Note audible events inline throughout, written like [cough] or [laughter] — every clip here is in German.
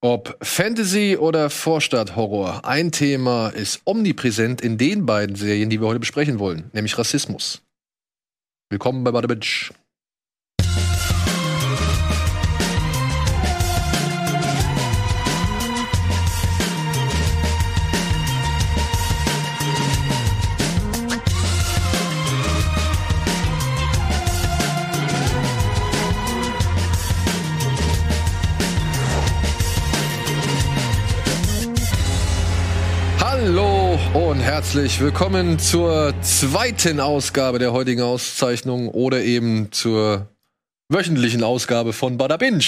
Ob Fantasy oder Vorstadthorror, ein Thema ist omnipräsent in den beiden Serien, die wir heute besprechen wollen, nämlich Rassismus. Willkommen bei Bada und herzlich willkommen zur zweiten Ausgabe der heutigen Auszeichnung oder eben zur wöchentlichen Ausgabe von Bada Binge.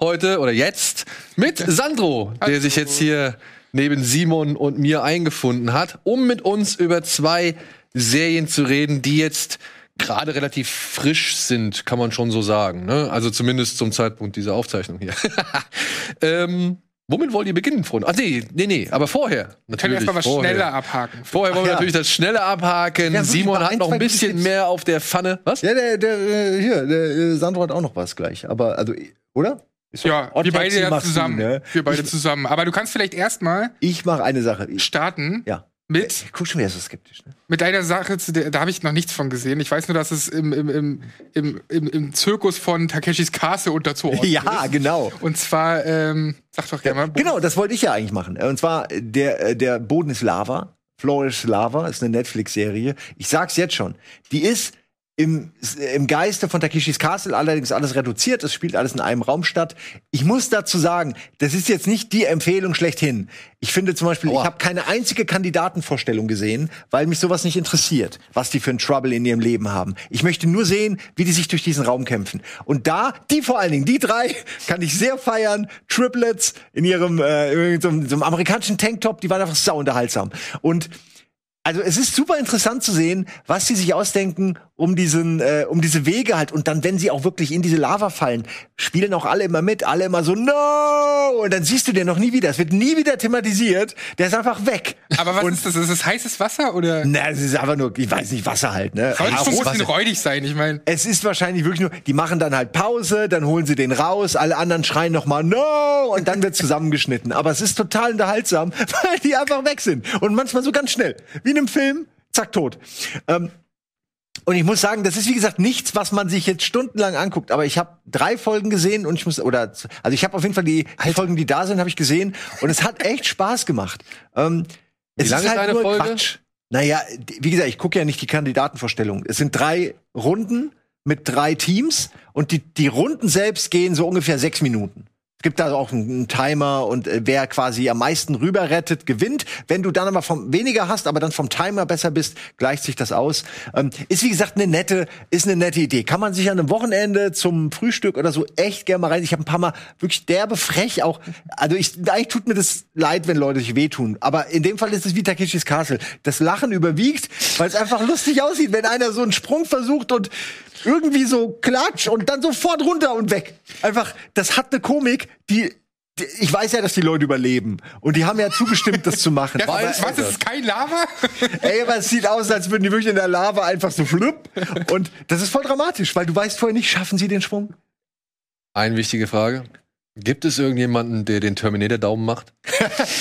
Heute oder jetzt mit Sandro, der sich jetzt hier neben Simon und mir eingefunden hat, um mit uns über zwei Serien zu reden, die jetzt gerade relativ frisch sind, kann man schon so sagen. Ne? Also zumindest zum Zeitpunkt dieser Aufzeichnung hier. [laughs] ähm, Womit wollt ihr beginnen, Freunde? Ach nee, nee, nee, aber vorher. Können wir Natürlich. erstmal was vorher. schneller abhaken. Vorher wollen wir ja. natürlich das Schnelle abhaken. Ja, Simon hat ein, noch ein bisschen mehr auf der Pfanne. Was? Ja, der, der, äh, hier, der äh, Sandro hat auch noch was gleich. Aber, also, oder? Ist doch- Ja, wir beide ja zusammen. ne? Wir beide ich, zusammen. Aber du kannst vielleicht erstmal ich mache eine Sache. Ich, starten ja. Mit, Ich guck schon wieder so skeptisch. Ne? mit einer Sache, zu der, da habe ich noch nichts von gesehen. Ich weiß nur, dass es im, im, im, im, im, im Zirkus von Takeshis Castle unterzuordnen Ja, ist. genau. Und zwar, ähm, sag doch gerne mal. Genau, das wollte ich ja eigentlich machen. Und zwar, äh, der, äh, der Boden ist Lava. Floor is Lava ist eine Netflix-Serie. Ich sag's jetzt schon. Die ist im, im Geiste von Takeshis Castle allerdings alles reduziert. Es spielt alles in einem Raum statt. Ich muss dazu sagen, das ist jetzt nicht die Empfehlung schlechthin. Ich finde zum Beispiel, Aua. ich habe keine einzige Kandidatenvorstellung gesehen, weil mich sowas nicht interessiert, was die für ein Trouble in ihrem Leben haben. Ich möchte nur sehen, wie die sich durch diesen Raum kämpfen. Und da, die vor allen Dingen, die drei, [laughs] kann ich sehr feiern. Triplets in ihrem äh, in so, einem- so einem amerikanischen Tanktop, die waren einfach sau unterhaltsam. Und also es ist super interessant zu sehen, was sie sich ausdenken, um diesen, äh, um diese Wege halt. Und dann, wenn sie auch wirklich in diese Lava fallen, spielen auch alle immer mit, alle immer so No! Und dann siehst du den noch nie wieder. Es wird nie wieder thematisiert. Der ist einfach weg. Aber was Und, ist das? Ist das heißes Wasser oder? Na, es ist einfach nur, ich weiß nicht, Wasser halt, ne? Soll Ja, schon ein bisschen räudig sein? Ich meine, es ist wahrscheinlich wirklich nur, die machen dann halt Pause, dann holen sie den raus, alle anderen schreien noch mal No und dann wird zusammengeschnitten. Aber es ist total unterhaltsam, [laughs] weil die einfach weg sind und manchmal so ganz schnell, wie in einem Film, zack tot. Ähm, und ich muss sagen, das ist wie gesagt nichts, was man sich jetzt stundenlang anguckt. Aber ich habe drei Folgen gesehen und ich muss oder also ich habe auf jeden Fall die Folgen, die da sind, habe ich gesehen und es hat echt Spaß gemacht. Ähm, Wie es lang ist eine nur Folge? Quatsch. Naja, wie gesagt, ich gucke ja nicht die Kandidatenvorstellung. Es sind drei Runden mit drei Teams und die, die Runden selbst gehen so ungefähr sechs Minuten. Es gibt da auch einen, Timer und äh, wer quasi am meisten rüber rettet, gewinnt. Wenn du dann aber vom weniger hast, aber dann vom Timer besser bist, gleicht sich das aus. Ähm, ist wie gesagt eine nette, ist eine nette Idee. Kann man sich an einem Wochenende zum Frühstück oder so echt gerne mal rein. Ich habe ein paar Mal wirklich derbe frech auch. Also ich eigentlich tut mir das leid, wenn Leute sich wehtun. Aber in dem Fall ist es wie Takeshis Castle. Das Lachen überwiegt, weil es einfach lustig aussieht, wenn einer so einen Sprung versucht und irgendwie so klatsch und dann sofort runter und weg. Einfach, das hat eine Komik, die, die ich weiß ja, dass die Leute überleben und die haben ja zugestimmt, das zu machen. [laughs] das, Aber, was, was ist? Kein Lava? [laughs] ey, aber es sieht aus, als würden die wirklich in der Lava einfach so flupp und das ist voll dramatisch, weil du weißt vorher nicht, schaffen sie den Sprung? Eine wichtige Frage. Gibt es irgendjemanden, der den Terminator-Daumen macht? [laughs]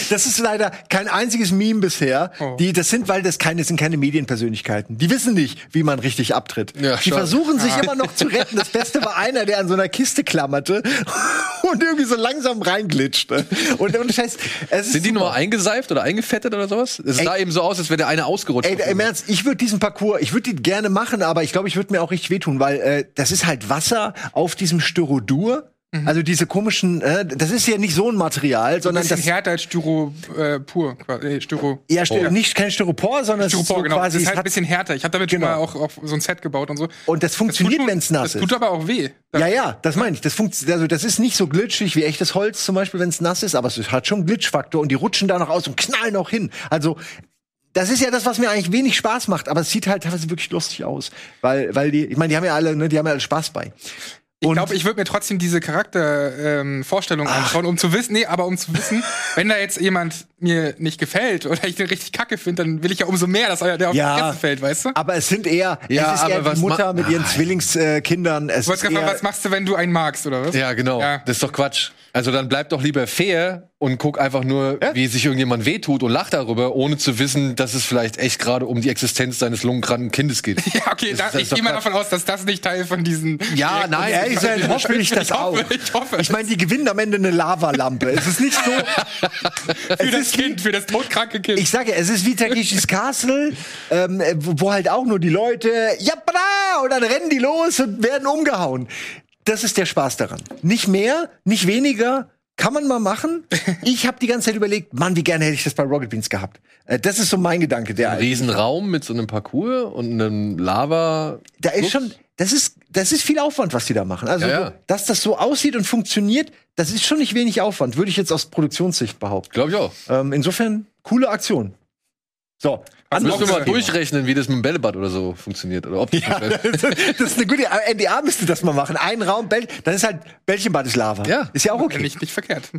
Das ist leider kein einziges Meme bisher. Oh. Die, das sind, weil das keine, das sind keine Medienpersönlichkeiten. Die wissen nicht, wie man richtig abtritt. Ja, die schade. versuchen sich Ah. immer noch zu retten. Das Beste war einer, der an so einer Kiste klammerte [laughs] und irgendwie so langsam reinglitschte. Und, und Scheiß, es ist Sind die nur eingeseift oder eingefettet oder sowas? Es sah eben so aus, als wäre der eine ausgerutscht. Ey, im Ernst, ich würde diesen Parcours, ich würde die gerne machen, aber ich glaube, ich würde mir auch richtig wehtun, weil äh, das ist halt Wasser auf diesem Styrodur. Also diese komischen, äh, das ist ja nicht so ein Material, Ein sondern bisschen das härter als Styro äh, pur. quasi. Nee, Styro. ja, Styro, nicht kein Styropor, sondern es ist Styropor, so genau. quasi das ist es halt ein bisschen härter. Ich habe damit Genau. schon mal auch, auch so ein Set gebaut und so. und das Das funktioniert, wenn es nass Das ist. tut aber auch weh. Ja, ja, das meine ich. Das funkt, also das ist nicht so glitschig wie echtes Holz zum Beispiel, wenn es nass ist, aber es hat schon einen Glitchfaktor und die rutschen da noch aus und knallen auch hin. Also das ist ja das, was mir eigentlich wenig Spaß macht, aber es sieht halt teilweise wirklich lustig aus, weil, weil die, ich meine, die haben ja alle, ne, die haben ja alle Spaß bei. Ich glaube, ich würde mir trotzdem diese Charaktervorstellung ähm, anschauen, um zu wissen, nee, aber um zu wissen, [laughs] wenn da jetzt jemand mir nicht gefällt oder ich den richtig kacke finde, dann will ich ja umso mehr, dass der auf Ja. die Fresse fällt, weißt du? Aber es sind eher, Ja, es ist eher die Mutter mit ihren. Zwillingskindern. Es Du ist wolltest gerade fragen, eher, was machst du, wenn du einen magst, oder was? Ja, genau. Ja. Das ist doch Quatsch. Also dann bleib doch lieber fair und guck einfach nur, Ja. wie sich irgendjemand wehtut und lacht darüber, ohne zu wissen, dass es vielleicht echt gerade um die Existenz seines lungenkranken Kindes geht. [laughs] Ja, okay, Das da, ist- das ich ist gehe mal davon aus, dass das nicht Teil von diesen. Ja, Projekten nein, ist. ehrlich sein, hoffe ich das auch. hoffe, ich hoffe. Ich meine, die gewinnen am Ende eine Lavalampe. Es ist nicht so. [laughs] es das Kind, für das todkranke Kind. Ich sage, ja, es ist wie Takeshis [laughs] Castle, ähm, äh, wo, halt auch nur die Leute, ja, und dann rennen die los und werden umgehauen. Das ist der Spaß daran. Nicht mehr, nicht weniger. Kann man mal machen. [laughs] Ich habe die ganze Zeit überlegt, Mann, wie gerne hätte ich das bei Rocket Beans gehabt. Äh, das ist so mein Gedanke. Der, Ein Riesenraum mit so einem Parcours und einem Lava. da ist schon, das ist, das ist viel Aufwand, was die da machen. Also, Ja, ja. dass das so aussieht und funktioniert, das ist schon nicht wenig Aufwand, würde ich jetzt aus Produktionssicht behaupten. Glaube ich auch. Ähm, insofern, coole Aktion. So, Was Müssen wir mal durchrechnen, wie das mit dem Bällebad oder so funktioniert. Oder ob [laughs] das Ja, das ist eine gute NDA müsste das mal machen. Ein Raum, Bäll, dann ist halt Bällchenbad ist Lava. Ja. Ist ja auch okay. Nicht, nicht verkehrt.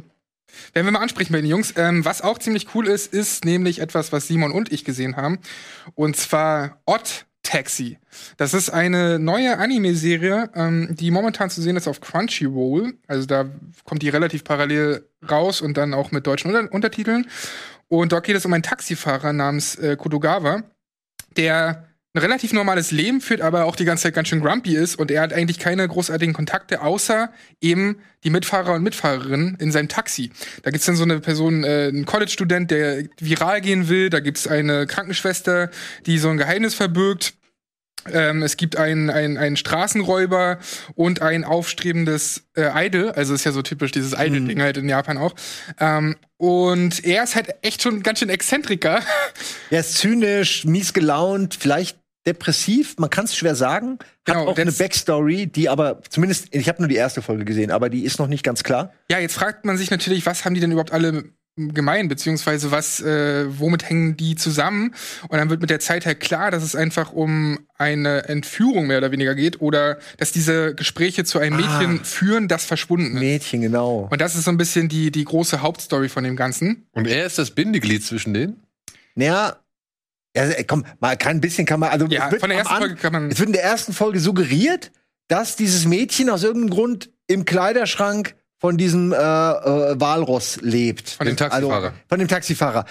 Werden wir mal ansprechen bei den Jungs. Ähm, was auch ziemlich cool ist, ist nämlich etwas, was Simon und ich gesehen haben. Und zwar Odd Taxi. Das ist eine neue Anime-Serie, ähm, die momentan zu sehen ist auf Crunchyroll. Also da kommt die relativ parallel raus und dann auch mit deutschen Unter Untertiteln. Und dort geht es um einen Taxifahrer namens äh, Kodogawa, der ein relativ normales Leben führt, aber auch die ganze Zeit ganz schön grumpy ist und er hat eigentlich keine großartigen Kontakte, außer eben die Mitfahrer und Mitfahrerinnen in seinem Taxi. Da gibt's dann so eine Person, äh, einen College-Student, der viral gehen will, da gibt's eine Krankenschwester, die so ein Geheimnis verbirgt. Ähm, es gibt einen, einen, einen Straßenräuber und ein aufstrebendes äh, Idol. Also ist ja so typisch dieses Idol-Ding halt in Japan auch. Ähm, und er ist halt echt schon ganz schön Exzentriker. [laughs] Er ist zynisch, mies gelaunt, vielleicht depressiv, man kann es schwer sagen. Hat Genau, auch eine Backstory, die aber zumindest, ich habe nur die erste Folge gesehen, aber die ist noch nicht ganz klar. Ja, jetzt fragt man sich natürlich, was haben die denn überhaupt alle gemein, beziehungsweise was, äh, womit hängen die zusammen? Und dann wird mit der Zeit halt klar, dass es einfach um eine Entführung mehr oder weniger geht oder dass diese Gespräche zu einem Mädchen führen, das verschwunden ist. Mädchen, genau. Und das ist so ein bisschen die, die große Hauptstory von dem Ganzen. Und er ist das Bindeglied zwischen denen? Naja, ja, komm, mal kein bisschen kann man, also Ja, es wird von der ersten An- Folge kann man. Es wird in der ersten Folge suggeriert, dass dieses Mädchen aus irgendeinem Grund im Kleiderschrank von diesem äh, äh, Walross lebt. Von dem Taxifahrer. Also, von dem Taxifahrer.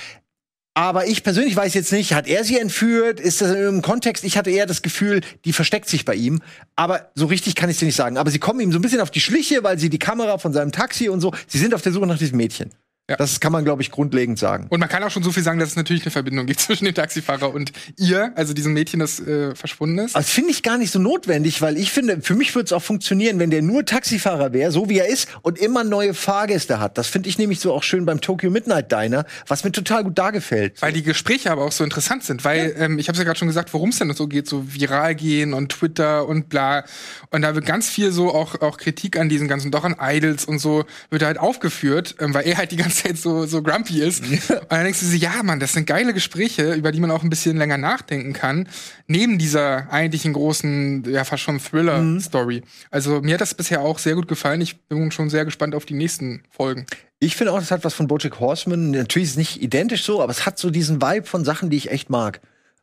Aber ich persönlich weiß jetzt nicht, hat er sie entführt? Ist das in irgendeinem Kontext? Ich hatte eher das Gefühl, die versteckt sich bei ihm. Aber so richtig kann ich dir nicht sagen. Aber sie kommen ihm so ein bisschen auf die Schliche, weil sie die Kamera von seinem Taxi und so. Sie sind auf der Suche nach diesem Mädchen. Ja. Das kann man, glaube ich, grundlegend sagen. Und man kann auch schon so viel sagen, dass es natürlich eine Verbindung gibt [laughs] zwischen dem Taxifahrer und ihr, also diesem Mädchen, das äh, verschwunden ist. Das finde ich gar nicht so notwendig, weil ich finde, für mich würde es auch funktionieren, wenn der nur Taxifahrer wäre, so wie er ist, und immer neue Fahrgäste hat. Das finde ich nämlich so auch schön beim Tokyo Midnight Diner, was mir total gut da gefällt. Weil die Gespräche aber auch so interessant sind, weil ähm, ich habe ja gerade schon gesagt, worum es denn so geht, so viral gehen und Twitter und bla. Und da wird ganz viel so auch auch Kritik an diesen ganzen, doch an Idols und so wird halt aufgeführt, ähm, weil er halt die ganze Zeit so so grumpy ist. Und dann denkst du dir, ja, Mann, das sind geile Gespräche, über die man auch ein bisschen länger nachdenken kann, neben dieser eigentlichen großen, ja fast schon Thriller-Story. Also mir hat das bisher auch sehr gut gefallen. Ich bin schon sehr gespannt auf die nächsten Folgen. Ich finde auch, das hat was von Bojack Horseman. Natürlich ist es nicht identisch so, aber es hat so diesen Vibe von Sachen, die ich echt mag.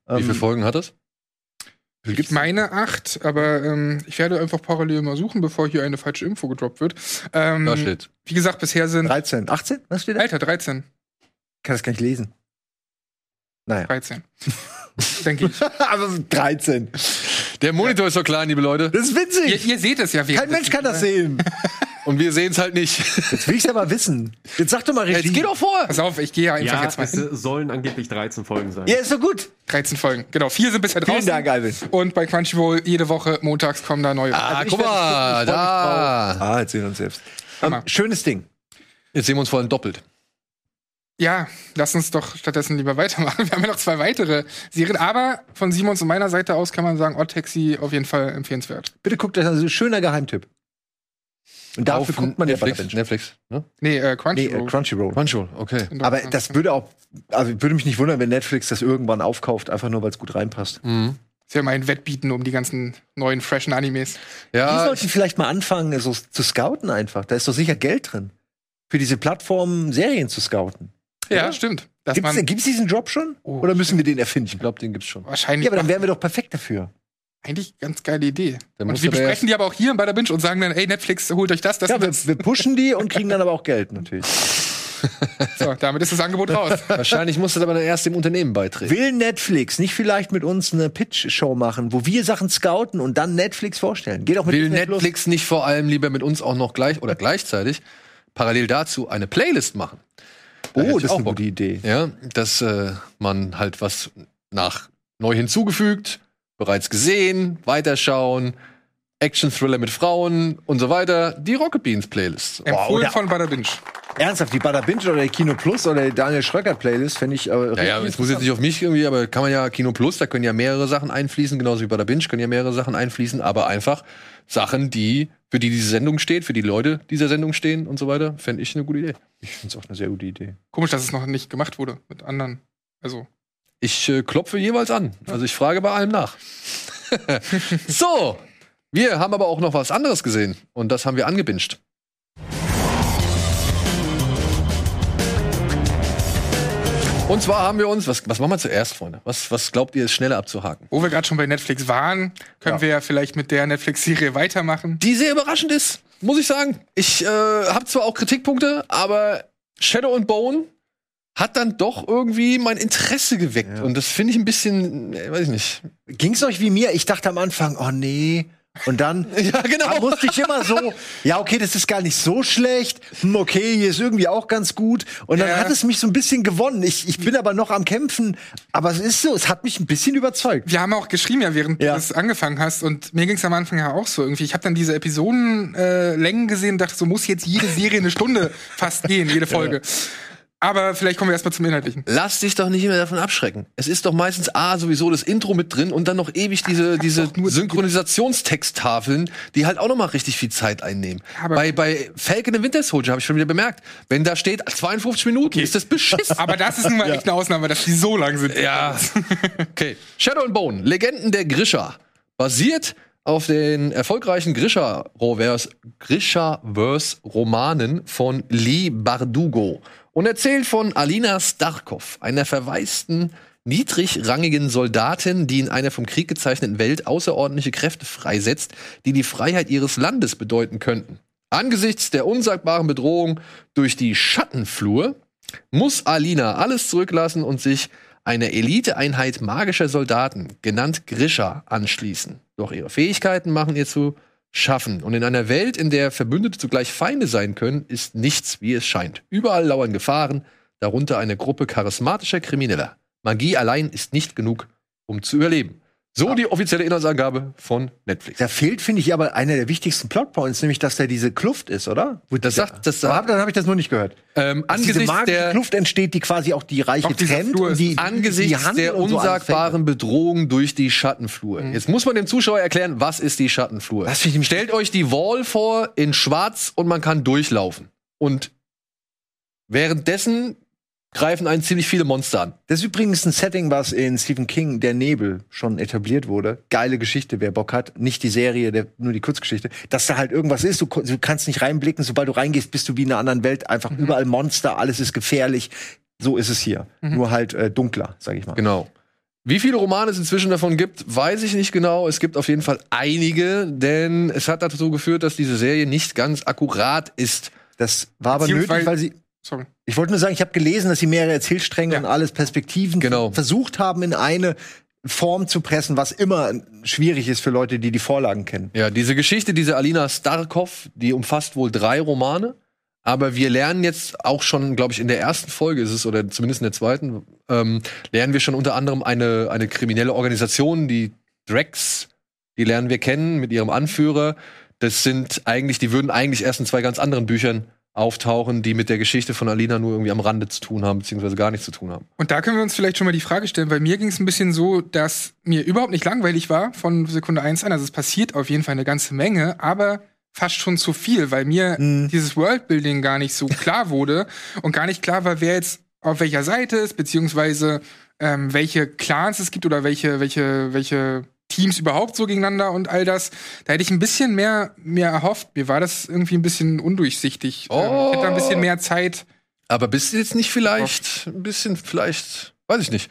Wie viele Ähm, Folgen hat das? Wie Ich meine acht, aber ähm, ich werde einfach parallel mal suchen, bevor hier eine falsche Info gedroppt wird. Ähm, Da steht. wie gesagt, bisher sind 13, 18? Was steht da? Ich Alter 13. kann das gar nicht lesen. Naja. 13. Denke ich. [laughs] also 13. Der Monitor ist so klein, liebe Leute. Das ist ihr, witzig. ihr seht es ja. Kein Mensch kann das sehen. [laughs] Und wir sehen es halt nicht. Jetzt will ich aber wissen. Jetzt sag doch mal Regie. Jetzt geh doch vor! Pass auf, ich gehe ja einfach Ja, jetzt mal es hin. sollen angeblich 13 Folgen sein. Ja, ist doch gut. 13 Folgen. Genau, vier sind bisher draußen. Vielen Dank, Alvin. Und bei Crunchyroll jede Woche montags kommen da neue. Ah, Also guck mal, da. Ah, jetzt sehen wir uns selbst. Hammer. Ähm, schönes Ding. Jetzt sehen wir uns vor allem doppelt. Ja, lass uns doch stattdessen lieber weitermachen. Wir haben ja noch zwei weitere Serien, aber von Simons und meiner Seite aus kann man sagen, Odd Taxi auf jeden Fall empfehlenswert. Bitte guckt euch das an. Schöner Geheimtipp. Und dafür Auf guckt man ja bei Netflix. Bench. Netflix, ne? Nee, äh, Nee, Crunchyroll. äh, Crunchyroll. Crunchyroll, okay. Aber das würde auch, also würde mich nicht wundern, wenn Netflix das irgendwann aufkauft, einfach nur, weil es gut reinpasst. Mhm. ist ja mal ein Wettbieten um die ganzen neuen, freshen Animes. Die Ja, sollten vielleicht mal anfangen, so zu scouten einfach. Da ist doch sicher Geld drin. Für diese Plattformen Serien zu scouten. Ja, oder? stimmt. Gibt's, man gibt's diesen Job schon? Oh, oder müssen wir den Ich erfinden? glaube, den gibt's schon. wahrscheinlich Ja, aber dann wären wir doch perfekt dafür. Eigentlich ganz geile Idee. Dann Und wir da besprechen die aber auch hier bei der Binge und sagen dann, ey, Netflix, holt euch das, das Ja, und wir, das. wir pushen die und kriegen dann aber auch Geld natürlich. [laughs] So, damit ist das Angebot raus. Wahrscheinlich musst du aber dann erst dem Unternehmen beitreten. Will Netflix nicht vielleicht mit uns eine Pitch-Show machen, wo wir Sachen scouten und dann Netflix vorstellen? Geht auch mit Will Disney Plus. Netflix nicht vor allem lieber mit uns auch noch gleich oder gleichzeitig parallel dazu eine Playlist machen? Da hätte Oh, das ist auch eine Bock. gute Idee. Ja, dass äh, man halt was nach neu hinzugefügt, bereits gesehen, weiterschauen, Action-Thriller mit Frauen und so weiter. Die Rocket Beans Playlist. Empfohlen oder- von Bada Binge. Ernsthaft, die Bada Binge oder die Kino Plus oder die Daniel Schröcker Playlist finde ich aber. Ja, ja, es muss jetzt nicht auf mich irgendwie, aber kann man ja Kino Plus, da können ja mehrere Sachen einfließen, genauso wie bei der Binge können ja mehrere Sachen einfließen, aber einfach Sachen, die für die diese Sendung steht, für die Leute dieser Sendung stehen und so weiter, fände ich eine gute Idee. Ich finde es auch eine sehr gute Idee. Komisch, dass es noch nicht gemacht wurde mit anderen. Also, Ich äh, klopfe jeweils an. Also ich frage bei allem nach. [laughs] so, wir haben aber auch noch was anderes gesehen und das haben wir angebinscht. Und zwar haben wir uns, was, was machen wir zuerst, Freunde? Was, was glaubt ihr, ist schneller abzuhaken? wo wir gerade schon bei Netflix waren, können Ja. wir ja vielleicht mit der Netflix-Serie weitermachen. Die sehr überraschend ist, muss ich sagen. Ich äh, habe zwar auch Kritikpunkte, aber Shadow and Bone hat dann doch irgendwie mein Interesse geweckt. Ja. Und das finde ich ein bisschen, äh, weiß ich nicht. Ging's euch wie mir? Ich dachte am Anfang, oh nee. Und dann [laughs] Ja, genau. da musste ich immer so, ja, okay, das ist gar nicht so schlecht. Hm, okay, hier ist irgendwie auch ganz gut. Und dann Ja. hat es mich so ein bisschen gewonnen. Ich, ich bin aber noch am Kämpfen. Aber es ist so, es hat mich ein bisschen überzeugt. Wir haben auch geschrieben, ja, während Ja. du das angefangen hast. Und mir ging es am Anfang ja auch so irgendwie. Ich habe dann diese Episodenlängen äh, Längen gesehen und dachte, so muss jetzt jede Serie eine Stunde fast gehen, jede Folge. Aber vielleicht kommen wir erstmal zum Inhaltlichen. Lass dich doch nicht mehr davon abschrecken. Es ist doch meistens A, sowieso das Intro mit drin und dann noch ewig diese, diese Synchronisationstexttafeln, die halt auch noch mal richtig viel Zeit einnehmen. Aber- bei, bei Falcon and Winter Soldier habe ich schon wieder bemerkt, wenn da steht 52 Minuten, ist das beschissen. [laughs] Aber das ist nun mal [laughs] echt eine Ausnahme, dass die so lang sind. Ja. [laughs] okay. Shadow and Bone, Legenden der Grisha. Basiert auf den erfolgreichen Grisha-Verse Grisha-Verse-Romanen von Lee Bardugo und erzählt von Alina Starkov, einer verwaisten, niedrigrangigen Soldatin, die in einer vom Krieg gezeichneten Welt außerordentliche Kräfte freisetzt, die die Freiheit ihres Landes bedeuten könnten. Angesichts der unsagbaren Bedrohung durch die Schattenflur muss Alina alles zurücklassen und sich einer Eliteeinheit magischer Soldaten, genannt Grisha, anschließen. Doch ihre Fähigkeiten machen ihr zu schaffen. Und in einer Welt, in der Verbündete zugleich Feinde sein können, ist nichts, wie es scheint. Überall lauern Gefahren, darunter eine Gruppe charismatischer Krimineller. Magie allein ist nicht genug, um zu überleben. So die offizielle Inhaltsangabe von Netflix. Da fehlt, finde ich, aber einer der wichtigsten Plotpoints, nämlich, dass da diese Kluft ist, oder? Wo Das sagt- das sagt- hab- dann habe ich das nur nicht gehört. Ähm, Dass diese angesichts der Kluft entsteht, die quasi auch die Reiche dieser trennt und die, die angesichts Handel der und so unsagbaren Bedrohung durch die Schattenflur. Mhm. Jetzt muss man dem Zuschauer erklären, was ist die Schattenflur. Das ich Stellt euch die Wall vor in schwarz und man kann durchlaufen. Und währenddessen greifen einen ziemlich viele Monster an. Das ist übrigens ein Setting, was in Stephen King, Der Nebel, schon etabliert wurde. Geile Geschichte, wer Bock hat. Nicht die Serie, der, nur die Kurzgeschichte. Dass da halt irgendwas ist, du, du kannst nicht reinblicken. Sobald du reingehst, bist du wie in einer anderen Welt. Einfach Mhm. überall Monster, alles ist gefährlich. So ist es hier. Nur halt äh, dunkler, sag ich mal. Genau. Wie viele Romane es inzwischen davon gibt, weiß ich nicht genau. Es gibt auf jeden Fall einige, denn es hat dazu geführt, dass diese Serie nicht ganz akkurat ist. Das war aber nötig, weil sie. Sorry. Ich wollte nur sagen, ich habe gelesen, dass sie mehrere Erzählstränge Ja. und alles Perspektiven Genau. versucht haben, in eine Form zu pressen, was immer schwierig ist für Leute, die die Vorlagen kennen. Ja, diese Geschichte, diese Alina Starkov, die umfasst wohl drei Romane. Aber wir lernen jetzt auch schon, glaube ich, in der ersten Folge ist es, oder zumindest in der zweiten, ähm, lernen wir schon unter anderem eine, eine kriminelle Organisation, die Drex, die lernen wir kennen mit ihrem Anführer. Das sind eigentlich, die würden eigentlich erst in zwei ganz anderen Büchern auftauchen, die mit der Geschichte von Alina nur irgendwie am Rande zu tun haben, beziehungsweise gar nichts zu tun haben. Und da können wir uns vielleicht schon mal die Frage stellen, weil mir ging es ein bisschen so, dass mir überhaupt nicht langweilig war von Sekunde 1 an. Also es passiert auf jeden Fall eine ganze Menge, aber fast schon zu viel, weil mir Mhm. dieses Worldbuilding gar nicht so klar wurde und gar nicht klar war, wer jetzt auf welcher Seite ist, beziehungsweise ähm, welche Clans es gibt oder welche, welche, welche Teams überhaupt so gegeneinander und all das. Da hätte ich ein bisschen mehr, mehr erhofft. Mir war das irgendwie ein bisschen undurchsichtig. Ähm, ich hätte da ein bisschen mehr Zeit Aber bist du jetzt nicht vielleicht ein bisschen, vielleicht, weiß ich nicht.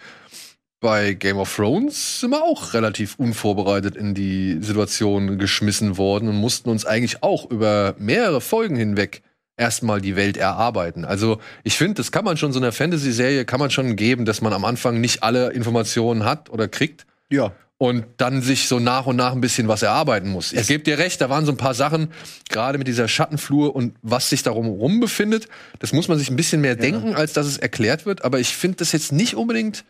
Bei Game of Thrones sind wir auch relativ unvorbereitet in die Situation geschmissen worden und mussten uns eigentlich auch über mehrere Folgen hinweg erstmal die Welt erarbeiten. Also ich finde, das kann man schon so einer Fantasy-Serie kann man schon geben, dass man am Anfang nicht alle Informationen hat oder kriegt Ja. Und dann sich so nach und nach ein bisschen was erarbeiten muss. Ich gebe dir recht, da waren so ein paar Sachen, gerade mit dieser Schattenflur und was sich darum rum befindet, das muss man sich ein bisschen mehr denken, als dass es erklärt wird. Aber ich finde das jetzt nicht unbedingt.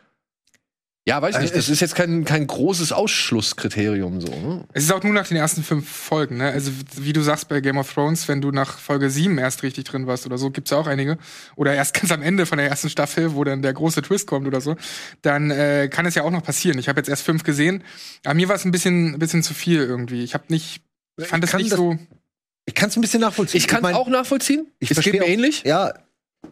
Ja, weiß ich Also nicht. Das ist jetzt kein, kein großes Ausschlusskriterium so. Ne? Es ist auch nur nach den ersten fünf Folgen, ne? Also, wie du sagst bei Game of Thrones, wenn du nach Folge sieben erst richtig drin warst oder so, gibt's ja auch einige. Oder erst ganz am Ende von der ersten Staffel, wo dann der große Twist kommt oder so, dann äh, kann es ja auch noch passieren. Ich habe jetzt erst fünf gesehen, aber mir war es ein bisschen, ein bisschen zu viel irgendwie. Ich habe nicht, fand es kann nicht das- so. Ich kann es ein bisschen nachvollziehen. Ich kann es mein, auch nachvollziehen. ich es geht verstehe mir auch- ähnlich. Ja,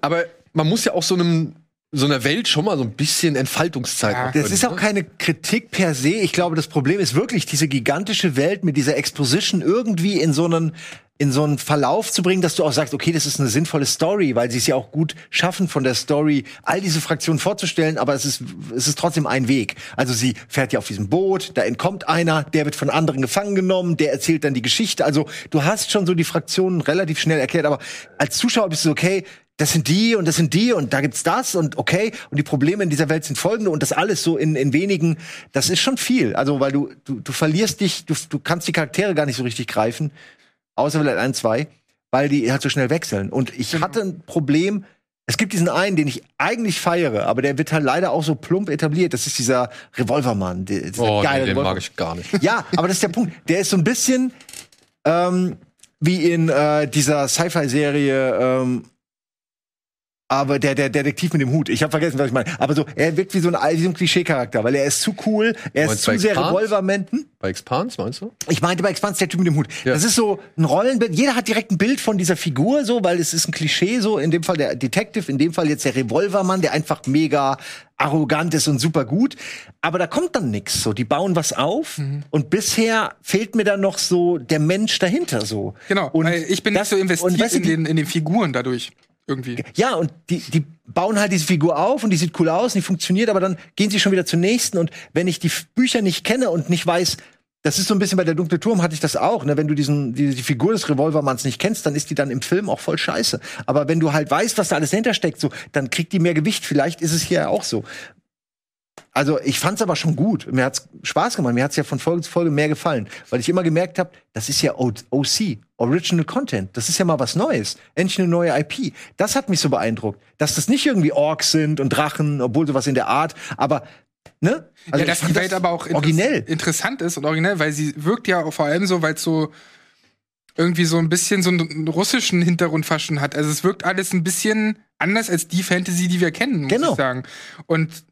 Aber man muss ja auch so einem so einer Welt schon mal so ein bisschen Entfaltungszeit. Ja. Das ist auch ne? keine Kritik per se. Ich glaube, das Problem ist wirklich, diese gigantische Welt mit dieser Exposition irgendwie in so einen in so einen Verlauf zu bringen, dass du auch sagst, okay, das ist eine sinnvolle Story, weil sie es ja auch gut schaffen, von der Story all diese Fraktionen vorzustellen, aber es ist, es ist trotzdem ein Weg. Also sie fährt ja auf diesem Boot, da entkommt einer, der wird von anderen gefangen genommen, der erzählt dann die Geschichte. Also du hast schon so die Fraktionen relativ schnell erklärt, aber als Zuschauer bist du okay, das sind die und das sind die und da gibt's das und okay und die Probleme in dieser Welt sind folgende und das alles so in, in wenigen, das ist schon viel. Also weil du du, du verlierst dich, du, du kannst die Charaktere gar nicht so richtig greifen, außer vielleicht ein, zwei, weil die halt so schnell wechseln. Und ich Genau. hatte ein Problem. Es gibt diesen einen, den ich eigentlich feiere, aber der wird halt leider auch so plump etabliert. Das ist dieser Revolvermann. der- dieser Oh, geile nee, den Revolver- mag ich gar nicht. ja, aber das ist der Punkt. Der ist so ein bisschen ähm, wie in äh, dieser Sci-Fi-Serie. Ähm, aber der, der Detektiv mit dem Hut. Ich habe vergessen, was ich meine. Aber so, er wirkt wie so ein, wie so ein Klischee-Charakter, weil er ist zu cool, er ist Meinst zu sehr? Revolverman. Hm? Bei Expanse, meinst du? Ich meinte bei Expanse der Typ mit dem Hut. Ja. Das ist so ein Rollenbild. Jeder hat direkt ein Bild von dieser Figur, so, weil es ist ein Klischee, so. In dem Fall der Detective, in dem Fall jetzt der Revolvermann, der einfach mega arrogant ist und super gut. Aber da kommt dann nix. So, die bauen was auf Mhm. und bisher fehlt mir dann noch so der Mensch dahinter, so. Genau, Und ich bin das- nicht so investiert weißt du, in, den, in den Figuren dadurch. Irgendwie. Ja, und die, die bauen halt diese Figur auf und die sieht cool aus und die funktioniert, aber dann gehen sie schon wieder zur nächsten. Und wenn ich die Bücher nicht kenne und nicht weiß, das ist so ein bisschen bei der Dunkle Turm hatte ich das auch, ne? Wenn du diesen, die, die Figur des Revolvermanns nicht kennst, dann ist die dann im Film auch voll scheiße. Aber wenn du halt weißt, was da alles dahinter steckt, so, dann kriegt die mehr Gewicht. Vielleicht ist es hier auch so. Also ich fand's aber schon gut. Mir hat's Spaß gemacht. Mir hat's ja von Folge zu Folge mehr gefallen, weil ich immer gemerkt habe, das ist ja OC, Original Content. Das ist ja mal was Neues. Endlich eine neue IP. Das hat mich so beeindruckt, dass das nicht irgendwie Orks sind und Drachen, obwohl sowas in der Art. Aber ne? Also ja, dass die das Welt aber auch interess- originell. interessant ist und originell, weil sie wirkt ja vor allem so, weil es so irgendwie so ein bisschen so einen russischen Hintergrund fast schon hat. Also es wirkt alles ein bisschen anders als die Fantasy, die wir kennen, muss Genau. ich sagen. Und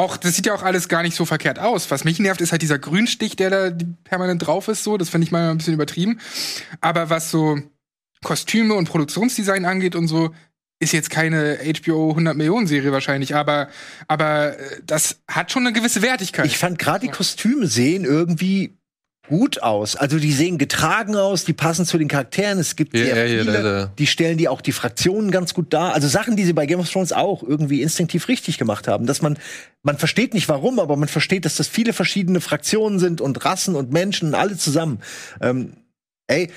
auch, das sieht ja auch alles gar nicht so verkehrt aus. Was mich nervt, ist halt dieser Grünstich, der da permanent drauf ist, so. Das finde ich mal ein bisschen übertrieben. Aber was so Kostüme und Produktionsdesign angeht und so, ist jetzt keine HBO 100 Millionen Serie wahrscheinlich, aber, aber äh, das hat schon eine gewisse Wertigkeit. Ich fand gerade die Kostüme sehen irgendwie gut aus. Also die sehen getragen aus, die passen zu den Charakteren. Es gibt Ja, sehr ja, ja, viele, da, da. die stellen die auch die Fraktionen ganz gut dar. Also Sachen, die sie bei Game of Thrones auch irgendwie instinktiv richtig gemacht haben, dass man man versteht nicht warum, aber man versteht, dass das viele verschiedene Fraktionen sind und Rassen und Menschen alle zusammen. Ähm, ey,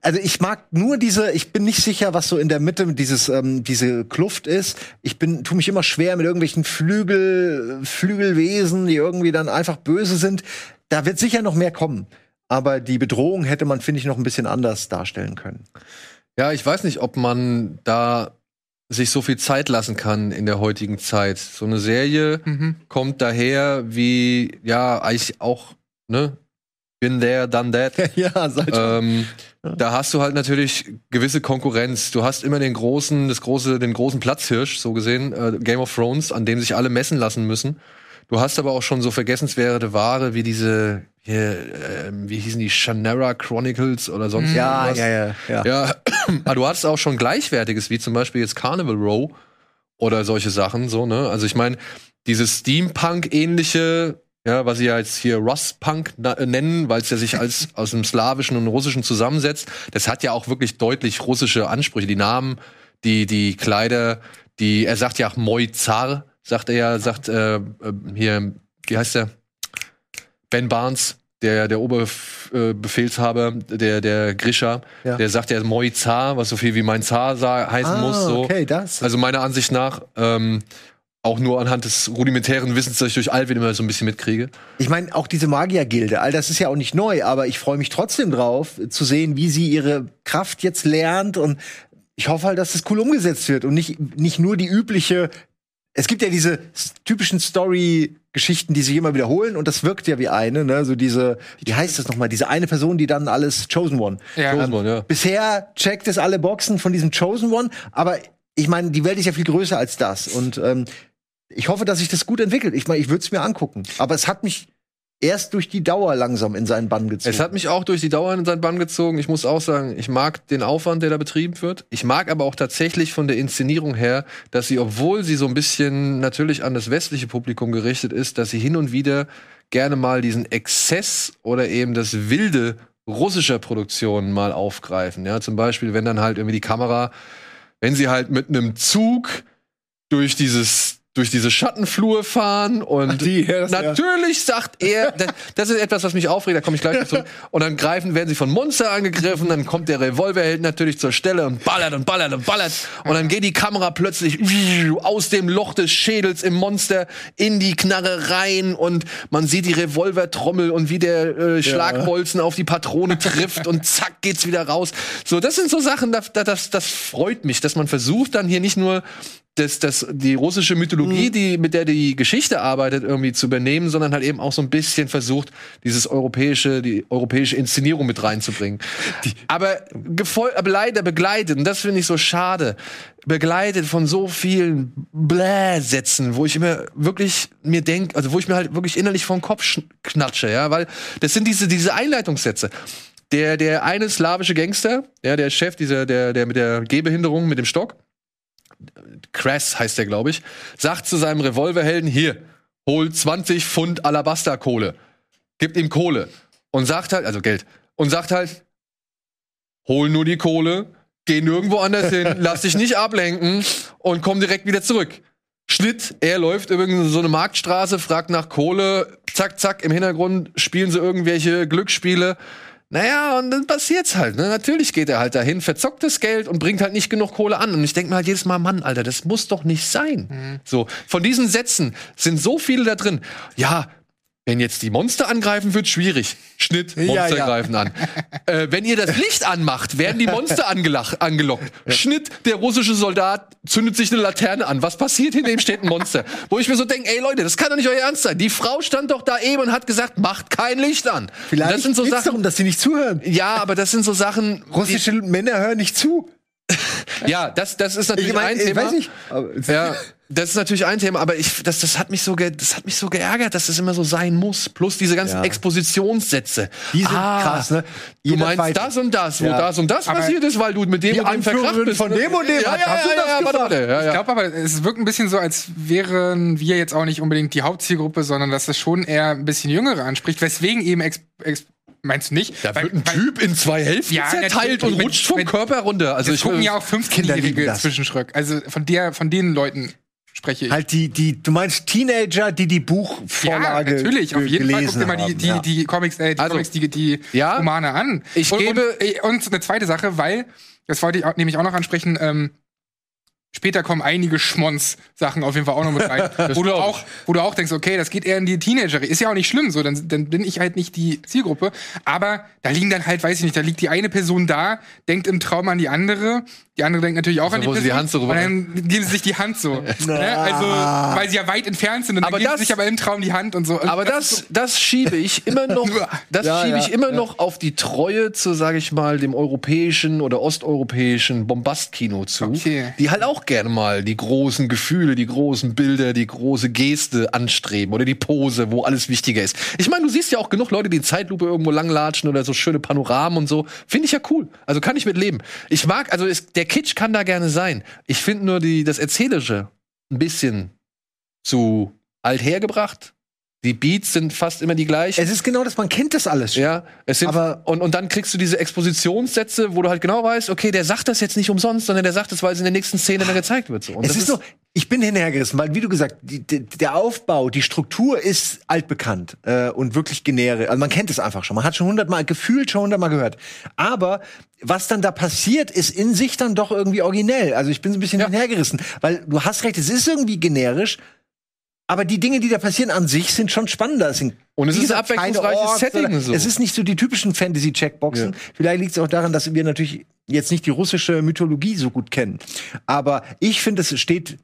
also ich mag nur diese, ich bin nicht sicher, was so in der Mitte dieses, ähm, diese Kluft ist. Ich bin, tu mich immer schwer mit irgendwelchen Flügel, Flügelwesen, die irgendwie dann einfach böse sind. Da wird sicher noch mehr kommen. Aber die Bedrohung hätte man, finde ich, noch ein bisschen anders darstellen können. Ja, ich weiß nicht, ob man da sich so viel Zeit lassen kann in der heutigen Zeit. So eine Serie Mhm. kommt daher wie, ja, eigentlich auch, ne? Bin there, done that. [laughs] ja, seit ähm, da hast du halt natürlich gewisse Konkurrenz. Du hast immer den großen, das große, den großen Platzhirsch, so gesehen, äh, Game of Thrones, an dem sich alle messen lassen müssen. Du hast aber auch schon so vergessenswerte Ware wie diese, hier, äh, wie hießen die, Shannara Chronicles oder sonst ja, irgendwas. ja, ja, ja. Ja, [clears throat] aber du hattest auch schon Gleichwertiges, wie zum Beispiel jetzt Carnival Row oder solche Sachen, so, ne? Also ich meine, dieses Steampunk-ähnliche, ja, was sie ja jetzt hier Rustpunk äh, nennen, weil es ja sich als [laughs] aus dem Slawischen und Russischen zusammensetzt, das hat ja auch wirklich deutlich russische Ansprüche. Die Namen, die, die Kleider, die, er sagt ja auch Moizar, sagt er ja, sagt äh, äh, hier, wie heißt der? Ben Barnes, der, der Oberbefehlshaber, der, der Grisha, Ja. der sagt ja Moizar, was so viel wie mein Zar heißen Ah, muss. So. okay, das. Also meiner Ansicht nach, ähm, auch nur anhand des rudimentären Wissens, das ich durch Alvin immer so ein bisschen mitkriege. Ich meine, auch diese Magiergilde, all das ist ja auch nicht neu, aber ich freue mich trotzdem drauf, zu sehen, wie sie ihre Kraft jetzt lernt und ich hoffe halt, dass das cool umgesetzt wird und nicht, nicht nur die übliche. Es gibt ja diese typischen Story-Geschichten, die sich immer wiederholen und das wirkt ja wie eine, ne? So diese, wie heißt das nochmal? Diese eine Person, die dann alles Chosen One. Ja. Chosen One, ja. Bisher checkt es alle Boxen von diesem Chosen One, aber ich meine, die Welt ist ja viel größer als das und ähm, ich hoffe, dass sich das gut entwickelt. Ich meine, ich würde es mir angucken, aber es hat mich erst durch die Dauer langsam in seinen Bann gezogen. Es hat mich auch durch die Dauer in seinen Bann gezogen. Ich muss auch sagen, ich mag den Aufwand, der da betrieben wird. Ich mag aber auch tatsächlich von der Inszenierung her, dass sie, obwohl sie so ein bisschen natürlich an das westliche Publikum gerichtet ist, dass sie hin und wieder gerne mal diesen Exzess oder eben das Wilde russischer Produktionen mal aufgreifen. Ja, zum Beispiel, wenn dann halt irgendwie die Kamera, wenn sie halt mit einem Zug durch dieses durch diese Schattenflur fahren und die, ja, das- ja. natürlich sagt er, [laughs] das, das ist etwas, was mich aufregt, da komme ich gleich dazu. Und dann greifen, werden sie von Monster angegriffen, dann kommt der Revolverheld natürlich zur Stelle und ballert und ballert und ballert. Und dann geht die Kamera plötzlich aus dem Loch des Schädels im Monster in die Knarre rein und man sieht die Revolvertrommel und wie der äh, Schlagbolzen auf die Patrone trifft und zack geht's wieder raus. So, das sind so Sachen, das, das, das freut mich, dass man versucht dann hier nicht nur das, das, die russische Mythologie, die, mit der die Geschichte arbeitet, irgendwie zu übernehmen, sondern halt eben auch so ein bisschen versucht, dieses europäische, die europäische Inszenierung mit reinzubringen. aber, gefol aber leider begleitet, und das finde ich so schade, begleitet von so vielen Bläh-Sätzen, wo ich immer wirklich mir denke, also wo ich mir halt wirklich innerlich vom Kopf sch- knatsche, ja, weil das sind diese, diese Einleitungssätze. Der, der eine slawische Gangster, ja, der Chef, dieser, der, der mit der Gehbehinderung, mit dem Stock, Crass heißt der, glaube ich, sagt zu seinem Revolverhelden, hier, hol 20 Pfund Alabasterkohle. Gibt ihm Kohle. Und sagt halt, also Geld. Und sagt halt, hol nur die Kohle, geh nirgendwo anders hin, [laughs] lass dich nicht ablenken und komm direkt wieder zurück. Schnitt, er läuft übrigens so eine Marktstraße, fragt nach Kohle, zack, zack, im Hintergrund spielen sie irgendwelche Glücksspiele. Naja, und dann passiert's halt. Ne? Natürlich geht er halt dahin, verzockt das Geld und bringt halt nicht genug Kohle an. Und ich denke mir halt jedes Mal, Mann, Alter, das muss doch nicht sein. So, von diesen Sätzen sind so viele da drin. Ja, wenn jetzt die Monster angreifen, wird schwierig. Schnitt, Monster Ja, ja. greifen an. äh, wenn ihr das Licht anmacht, werden die Monster angelockt. Schnitt, der russische Soldat zündet sich eine Laterne an. Was passiert? Hinter ihm steht ein Monster. Wo ich mir so denke, ey Leute, das kann doch nicht euer Ernst sein. Die Frau stand doch da eben und hat gesagt, macht kein Licht an. Vielleicht das sind so Sachen. darum, dass sie nicht zuhören. Ja, aber das sind so Sachen. Russische Männer hören nicht zu. Ja, das, das ist natürlich Ich meine, ein ich Thema. weiß aber- Ja, das ist natürlich ein Thema, aber ich, das, das hat mich so, ge, das hat mich so geärgert, dass das immer so sein muss. Plus diese ganzen Ja. Expositionssätze. Die sind krass, ne? Du meinst Fight- das und das, wo Ja. das und das Aber passiert ist, weil du mit dem und dem verkracht bist. von dem und dem ja, ja, hast du ja, das ja, warte, gesagt? warte, ja, Ich glaube aber, es wirkt ein bisschen so, als wären wir jetzt auch nicht unbedingt die Hauptzielgruppe, sondern dass es schon eher ein bisschen Jüngere anspricht. Weswegen eben, ex, ex, meinst du nicht? Da Weil- wird ein weil- Typ in zwei Hälften Ja, zerteilt und rutscht vom wenn- Körper runter. Also ich gucken ja auch Kinder lieben 15-Jährige das. zwischen Schröck. Also von der, von den Leuten spreche ich. Halt die, die, du meinst Teenager, die die ja, Buchvorlage natürlich, auf jeden Fall. Guck dir mal die, die, ja. die Comics, äh, die, Also, Comics, die, die ja, Romane an. ich und, gebe- und, äh, und eine zweite Sache, weil, das wollte ich auch, nämlich auch noch ansprechen, ähm, Später kommen einige Schmonz-Sachen auf jeden Fall auch noch mit rein. [laughs] wo, du auch, wo du auch denkst, okay, das geht eher in die Teenager. Ist ja auch nicht schlimm, so, dann, dann bin ich halt nicht die Zielgruppe. Aber da liegen dann halt, weiß ich nicht, da liegt die eine Person da, denkt im Traum an die andere. Die andere denkt natürlich auch an die Person. die Hand so rüber- und dann geben sie sich die Hand so. [laughs] ne? Also, weil sie ja weit entfernt sind. Und Aber dann geben das- sie sich aber im Traum die Hand und so. Und Aber das, das schiebe ich immer [laughs] noch, das Ja, schiebe ja, ich immer ja. noch auf die Treue zu, sage ich mal, dem europäischen oder osteuropäischen Bombastkino zu, Okay. die halt auch gerne mal die großen Gefühle, die großen Bilder, die große Geste anstreben oder die Pose, wo alles wichtiger ist. Ich meine, du siehst ja auch genug Leute, die in Zeitlupe irgendwo langlatschen oder so schöne Panoramen und so. Finde ich ja cool. Also kann ich mit leben. Ich mag, also es, der Kitsch kann da gerne sein. Ich finde nur die, das Erzählerische ein bisschen zu alt hergebracht Die Beats sind fast immer die gleichen. Es ist genau das, man kennt das alles schon. Ja, es sind, Aber- und, und dann kriegst du diese Expositionssätze, wo du halt genau weißt, okay, der sagt das jetzt nicht umsonst, sondern der sagt es, weil es in der nächsten Szene dann gezeigt wird. So. Und Es das ist so, ich bin hinhergerissen, weil, wie du gesagt, die, die, der Aufbau, die Struktur ist altbekannt äh, und wirklich generisch. Also man kennt es einfach schon. Man hat schon hundertmal, gefühlt schon hundertmal gehört. Aber was dann da passiert, ist in sich dann doch irgendwie originell. Also ich bin so ein bisschen Ja. hinhergerissen, weil du hast recht, es ist irgendwie generisch. Aber die Dinge, die da passieren an sich, sind schon spannender. Es sind, Und es ist ein abwechslungsreiches Orks Setting so. Es ist nicht so die typischen Fantasy-Checkboxen. Ja. Vielleicht liegt es auch daran, dass wir natürlich jetzt nicht die russische Mythologie so gut kennen. Aber ich finde, es steht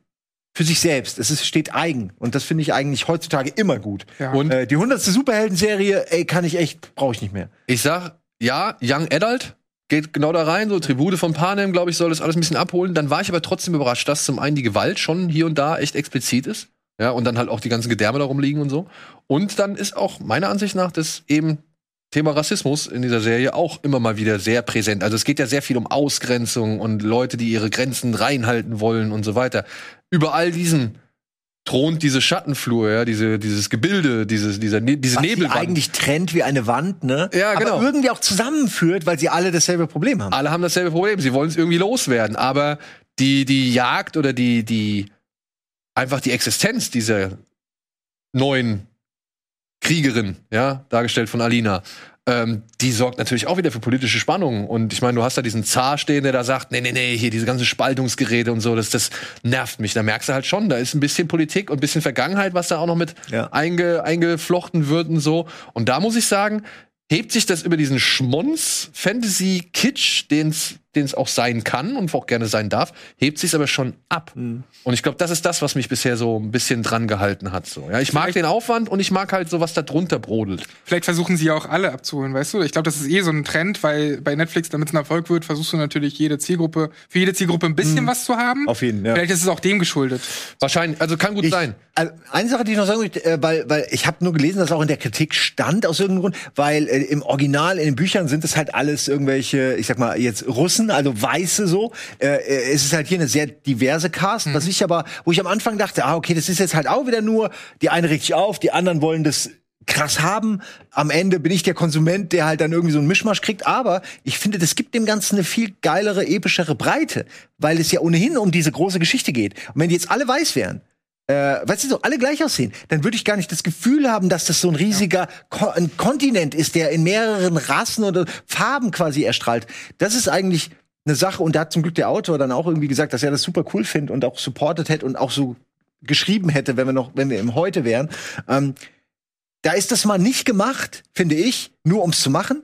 für sich selbst. Es ist, steht eigen. Und das finde ich eigentlich heutzutage immer gut. Ja. Und Äh, die hundertste Superhelden-Serie, ey, kann ich echt, brauche ich nicht mehr. ich sag, ja, Young Adult geht genau da rein, so Tribute von Panem, glaube ich, soll das alles ein bisschen abholen. Dann war ich aber trotzdem überrascht, dass zum einen die Gewalt schon hier und da echt explizit ist. Ja, und dann halt auch die ganzen Gedärme darum liegen und so. Und dann ist auch meiner Ansicht nach das eben Thema Rassismus in dieser Serie auch immer mal wieder sehr präsent. Also es geht ja sehr viel um Ausgrenzung und Leute, die ihre Grenzen reinhalten wollen und so weiter. Über all diesen thront diese Schattenflur, ja, diese, dieses Gebilde, dieses, dieser, Ne- diese Was Nebelwand. eigentlich trennt wie eine Wand, ne? Ja, genau. Aber irgendwie auch zusammenführt, weil sie alle dasselbe Problem haben. alle haben dasselbe Problem. Sie wollen es irgendwie loswerden. Aber die, die Jagd oder die, die, einfach die Existenz dieser neuen Kriegerin, ja, dargestellt von Alina, ähm, die sorgt natürlich auch wieder für politische Spannungen. Und ich meine, du hast da diesen Zar stehen, der da sagt, nee, nee, nee, hier diese ganzen Spaltungsgeräte und so, das, das nervt mich. Da merkst du halt schon, da ist ein bisschen Politik und ein bisschen Vergangenheit, was da auch noch mit Ja. einge, eingeflochten wird und so. Und da muss ich sagen, hebt sich das über diesen Schmonz Fantasy-Kitsch, den es auch sein kann und auch gerne sein darf, hebt sich aber schon ab. Mhm. Und ich glaube, das ist das, was mich bisher so ein bisschen dran gehalten hat. So. Ja, ich mag den Aufwand und ich mag halt so, was da drunter brodelt. Vielleicht versuchen sie ja auch alle abzuholen, weißt du? Ich glaube, das ist eh so ein Trend, weil bei Netflix, damit es ein Erfolg wird, versuchst du natürlich jede Zielgruppe, für jede Zielgruppe ein bisschen was zu haben. Mhm. Auf jeden, ja. Vielleicht ist es auch dem geschuldet. Wahrscheinlich, also kann gut Ich, sein. also eine Sache, die ich noch sagen möchte, äh, weil, weil ich habe nur gelesen, dass auch in der Kritik stand aus irgendeinem Grund, weil äh, im Original, in den Büchern sind es halt alles irgendwelche, ich sag mal jetzt Russen, also Weiße so. Äh, äh, es ist halt hier eine sehr diverse Cast, was ich aber, wo ich am Anfang dachte, ah okay, das ist jetzt halt auch wieder nur, die eine regt sich auf, die anderen wollen das krass haben. Am Ende bin ich der Konsument, der halt dann irgendwie so einen Mischmasch kriegt. Aber ich finde, das gibt dem Ganzen eine viel geilere, epischere Breite, weil es ja ohnehin um diese große Geschichte geht. Und wenn die jetzt alle weiß wären, äh, weißt du, so alle gleich aussehen, dann würde ich gar nicht das Gefühl haben, dass das so ein riesiger Ko ein Kontinent ist, der in mehreren Rassen oder Farben quasi erstrahlt. Das ist eigentlich eine Sache und da hat zum Glück der Autor dann auch irgendwie gesagt, dass er das super cool findet und auch supportet hätte und auch so geschrieben hätte, wenn wir noch, wenn wir im Heute wären. Ähm, da ist das mal nicht gemacht, finde ich, nur ums zu machen.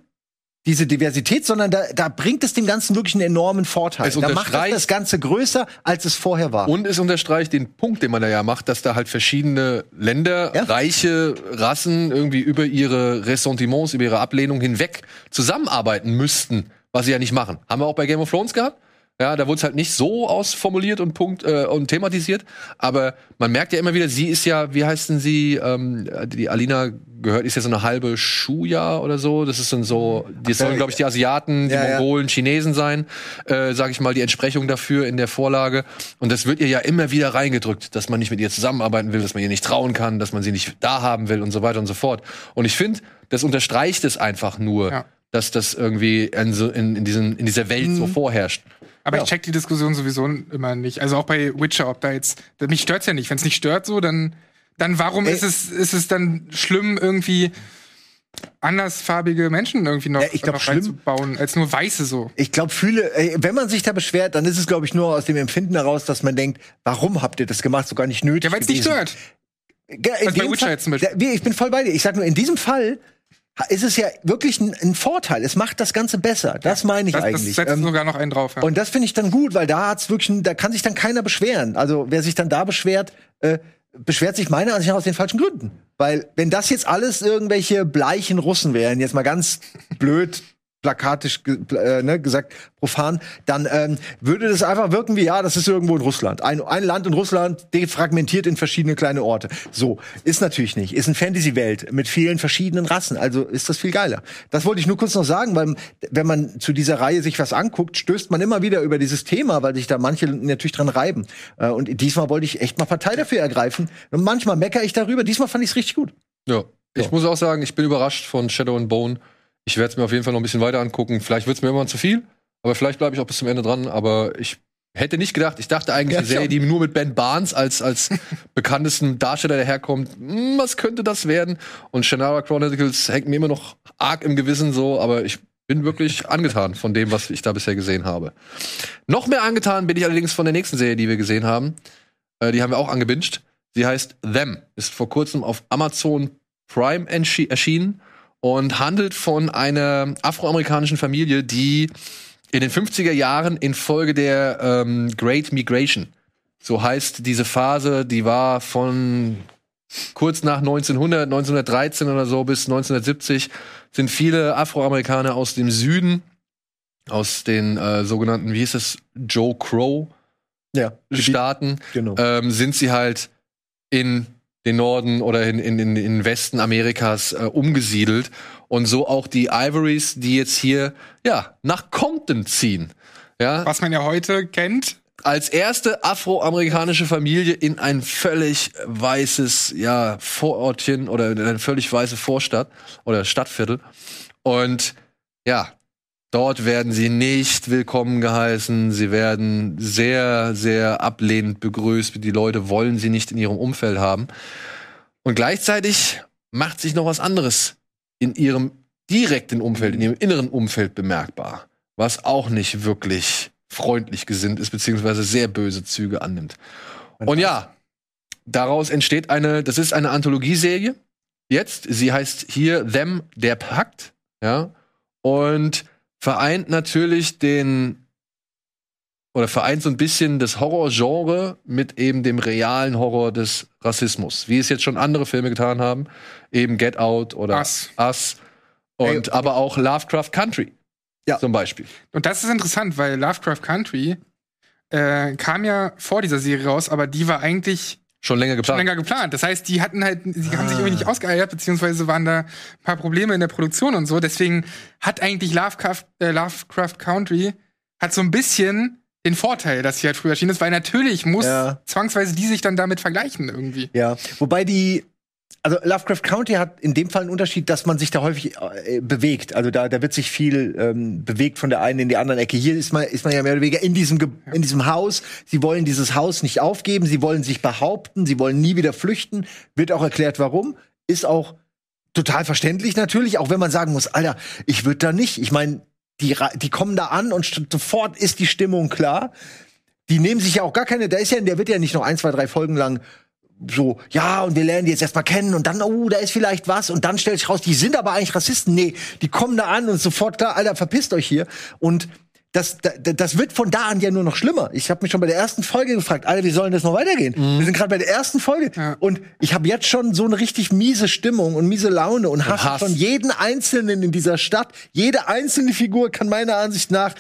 Diese Diversität, sondern da, da bringt es dem Ganzen wirklich einen enormen Vorteil. Es da macht das, unterstreicht- das Ganze größer, als es vorher war. Und es unterstreicht den Punkt, den man da ja macht, dass da halt verschiedene Länder, Ja. reiche Rassen irgendwie über ihre Ressentiments, über ihre Ablehnung hinweg zusammenarbeiten müssten, was sie ja nicht machen. Haben wir auch bei Game of Thrones gehabt. Ja, da wurde es halt nicht so ausformuliert und Punkt äh, und thematisiert, aber man merkt ja immer wieder, sie ist ja, wie heißt denn sie, ähm, die Alina gehört, ist ja so eine halbe Schuja oder so. Das ist dann so, die sollen, glaube ich, die Asiaten, die Ja, ja. Mongolen, Chinesen sein, äh, sage ich mal, die Entsprechung dafür in der Vorlage. Und das wird ihr ja immer wieder reingedrückt, dass man nicht mit ihr zusammenarbeiten will, dass man ihr nicht trauen kann, dass man sie nicht da haben will und so weiter und so fort. Und ich finde, das unterstreicht es einfach nur, Ja. dass das irgendwie in, so, in, in, diesen, in dieser Welt so vorherrscht. Aber Ja. ich check die Diskussion sowieso immer nicht. Also auch bei Witcher, ob da jetzt. Mich stört's ja nicht. Wenn es nicht stört, so, dann, dann warum Ey. ist es, ist es dann schlimm, irgendwie andersfarbige Menschen irgendwie noch, Ja, ich glaub, noch reinzubauen, als nur weiße so. Ich glaube, viele, ey, wenn man sich da beschwert, dann ist es, glaube ich, nur aus dem Empfinden heraus, dass man denkt, warum habt ihr das gemacht? So gar nicht nötig. Ja, weil es nicht gewesen. stört. Ja, in Also bei Witcher Fall- jetzt zum Beispiel. Ich bin voll bei dir. Ich sag nur, in diesem Fall ist es ja wirklich ein, ein Vorteil. Es macht das Ganze besser. Das meine ich Das, das eigentlich. setzt Ähm, sogar noch einen drauf. Ja. und das finde ich dann gut, weil da hat's wirklich, da kann sich dann keiner beschweren. Also wer sich dann da beschwert, äh, beschwert sich meiner Ansicht nach aus den falschen Gründen. Weil wenn das jetzt alles irgendwelche bleichen Russen wären, jetzt mal ganz blöd plakatisch äh, ne, gesagt, profan, dann ähm, würde das einfach wirken wie, ja, das ist irgendwo in Russland. Ein, ein Land in Russland, defragmentiert in verschiedene kleine Orte. So, ist natürlich nicht. Ist eine Fantasy-Welt mit vielen verschiedenen Rassen. Also ist das viel geiler. Das wollte ich nur kurz noch sagen, weil wenn man zu dieser Reihe sich was anguckt, stößt man immer wieder über dieses Thema, weil sich da manche natürlich dran reiben. Äh, und diesmal wollte ich echt mal Partei dafür ergreifen. Und manchmal meckere ich darüber. Diesmal fand ich es richtig gut. Ja. Ich Ja. muss auch sagen, ich bin überrascht von Shadow and Bone. Ich werde es mir auf jeden Fall noch ein bisschen weiter angucken. Vielleicht wird es mir irgendwann zu viel, aber vielleicht bleibe ich auch bis zum Ende dran. Aber ich hätte nicht gedacht, ich dachte eigentlich, Ja, die Serie, die nur mit Ben Barnes als, als [laughs] bekanntesten Darsteller daherkommt, hm, was könnte das werden? Und Shannara Chronicles hängt mir immer noch arg im Gewissen so, aber ich bin wirklich angetan von dem, was ich da bisher gesehen habe. Noch mehr angetan bin ich allerdings von der nächsten Serie, die wir gesehen haben. Äh, die haben wir auch angebinged. Sie heißt Them, ist vor kurzem auf Amazon Prime erschienen und handelt von einer afroamerikanischen Familie, die in den 50er Jahren infolge der ähm, Great Migration, so heißt diese Phase, die war von kurz nach 1900, 1913 oder so bis 1970, sind viele Afroamerikaner aus dem Süden, aus den äh, sogenannten, wie hieß es, Joe Crow Ja, Staaten, genau. ähm, sind sie halt in den Norden oder in, in, in, den Westen Amerikas äh, umgesiedelt. Und so auch die Ivorys, die jetzt hier, ja, nach Compton ziehen. Ja, Was man ja heute kennt. als erste afroamerikanische Familie in ein völlig weißes, ja, Vorortchen oder in eine völlig weiße Vorstadt oder Stadtviertel. Und ja, dort werden sie nicht willkommen geheißen. Sie werden sehr, sehr ablehnend begrüßt. Die Leute wollen sie nicht in ihrem Umfeld haben. Und gleichzeitig macht sich noch was anderes in ihrem direkten Umfeld, in ihrem inneren Umfeld bemerkbar, was auch nicht wirklich freundlich gesinnt ist, beziehungsweise sehr böse Züge annimmt. Und ja, daraus entsteht eine, das ist eine Anthologieserie. Jetzt, sie heißt hier Them, der Pakt, ja, und vereint natürlich den, oder vereint so ein bisschen das Horrorgenre mit eben dem realen Horror des Rassismus, wie es jetzt schon andere Filme getan haben, eben Get Out oder Us. Us und Ey, aber auch Lovecraft Country Ja. zum Beispiel. Und das ist interessant, weil Lovecraft Country äh, kam ja vor dieser Serie raus, aber die war eigentlich Schon länger schon geplant. länger geplant. Das heißt, die hatten halt, sie haben sich irgendwie nicht ausgeeiert, beziehungsweise waren da ein paar Probleme in der Produktion und so. Deswegen hat eigentlich Lovecraft, äh, Lovecraft Country hat so ein bisschen den Vorteil, dass sie halt früher erschienen ist, weil natürlich muss Ja. zwangsweise die sich dann damit vergleichen irgendwie. Ja, wobei die, also Lovecraft County hat in dem Fall einen Unterschied, dass man sich da häufig äh, bewegt. Also da, da wird sich viel ähm, bewegt von der einen in die andere Ecke. Hier ist man, ist man ja mehr oder weniger in diesem, Ge in diesem Haus. Sie wollen dieses Haus nicht aufgeben, sie wollen sich behaupten, sie wollen nie wieder flüchten. Wird auch erklärt, warum. Ist auch total verständlich natürlich, auch wenn man sagen muss, Alter, ich würde da nicht. Ich meine, die, die kommen da an und sofort ist die Stimmung klar. Die nehmen sich ja auch gar keine, da ist ja, der wird ja nicht noch ein, zwei, drei Folgen lang so, ja, und wir lernen die jetzt erstmal kennen und dann, oh, da ist vielleicht was und dann stellt sich raus, die sind aber eigentlich Rassisten. Nee, die kommen da an und sofort klar, Alter, verpisst euch hier. Und das, da- das wird von da an ja nur noch schlimmer. Ich habe mich schon bei der ersten Folge gefragt, Alter, wie soll denn das noch weitergehen? Wir sind gerade bei der ersten Folge Ja. und ich habe jetzt schon so eine richtig miese Stimmung und miese Laune und hasse Hass. schon jeden Einzelnen in dieser Stadt. Jede einzelne Figur kann meiner Ansicht nach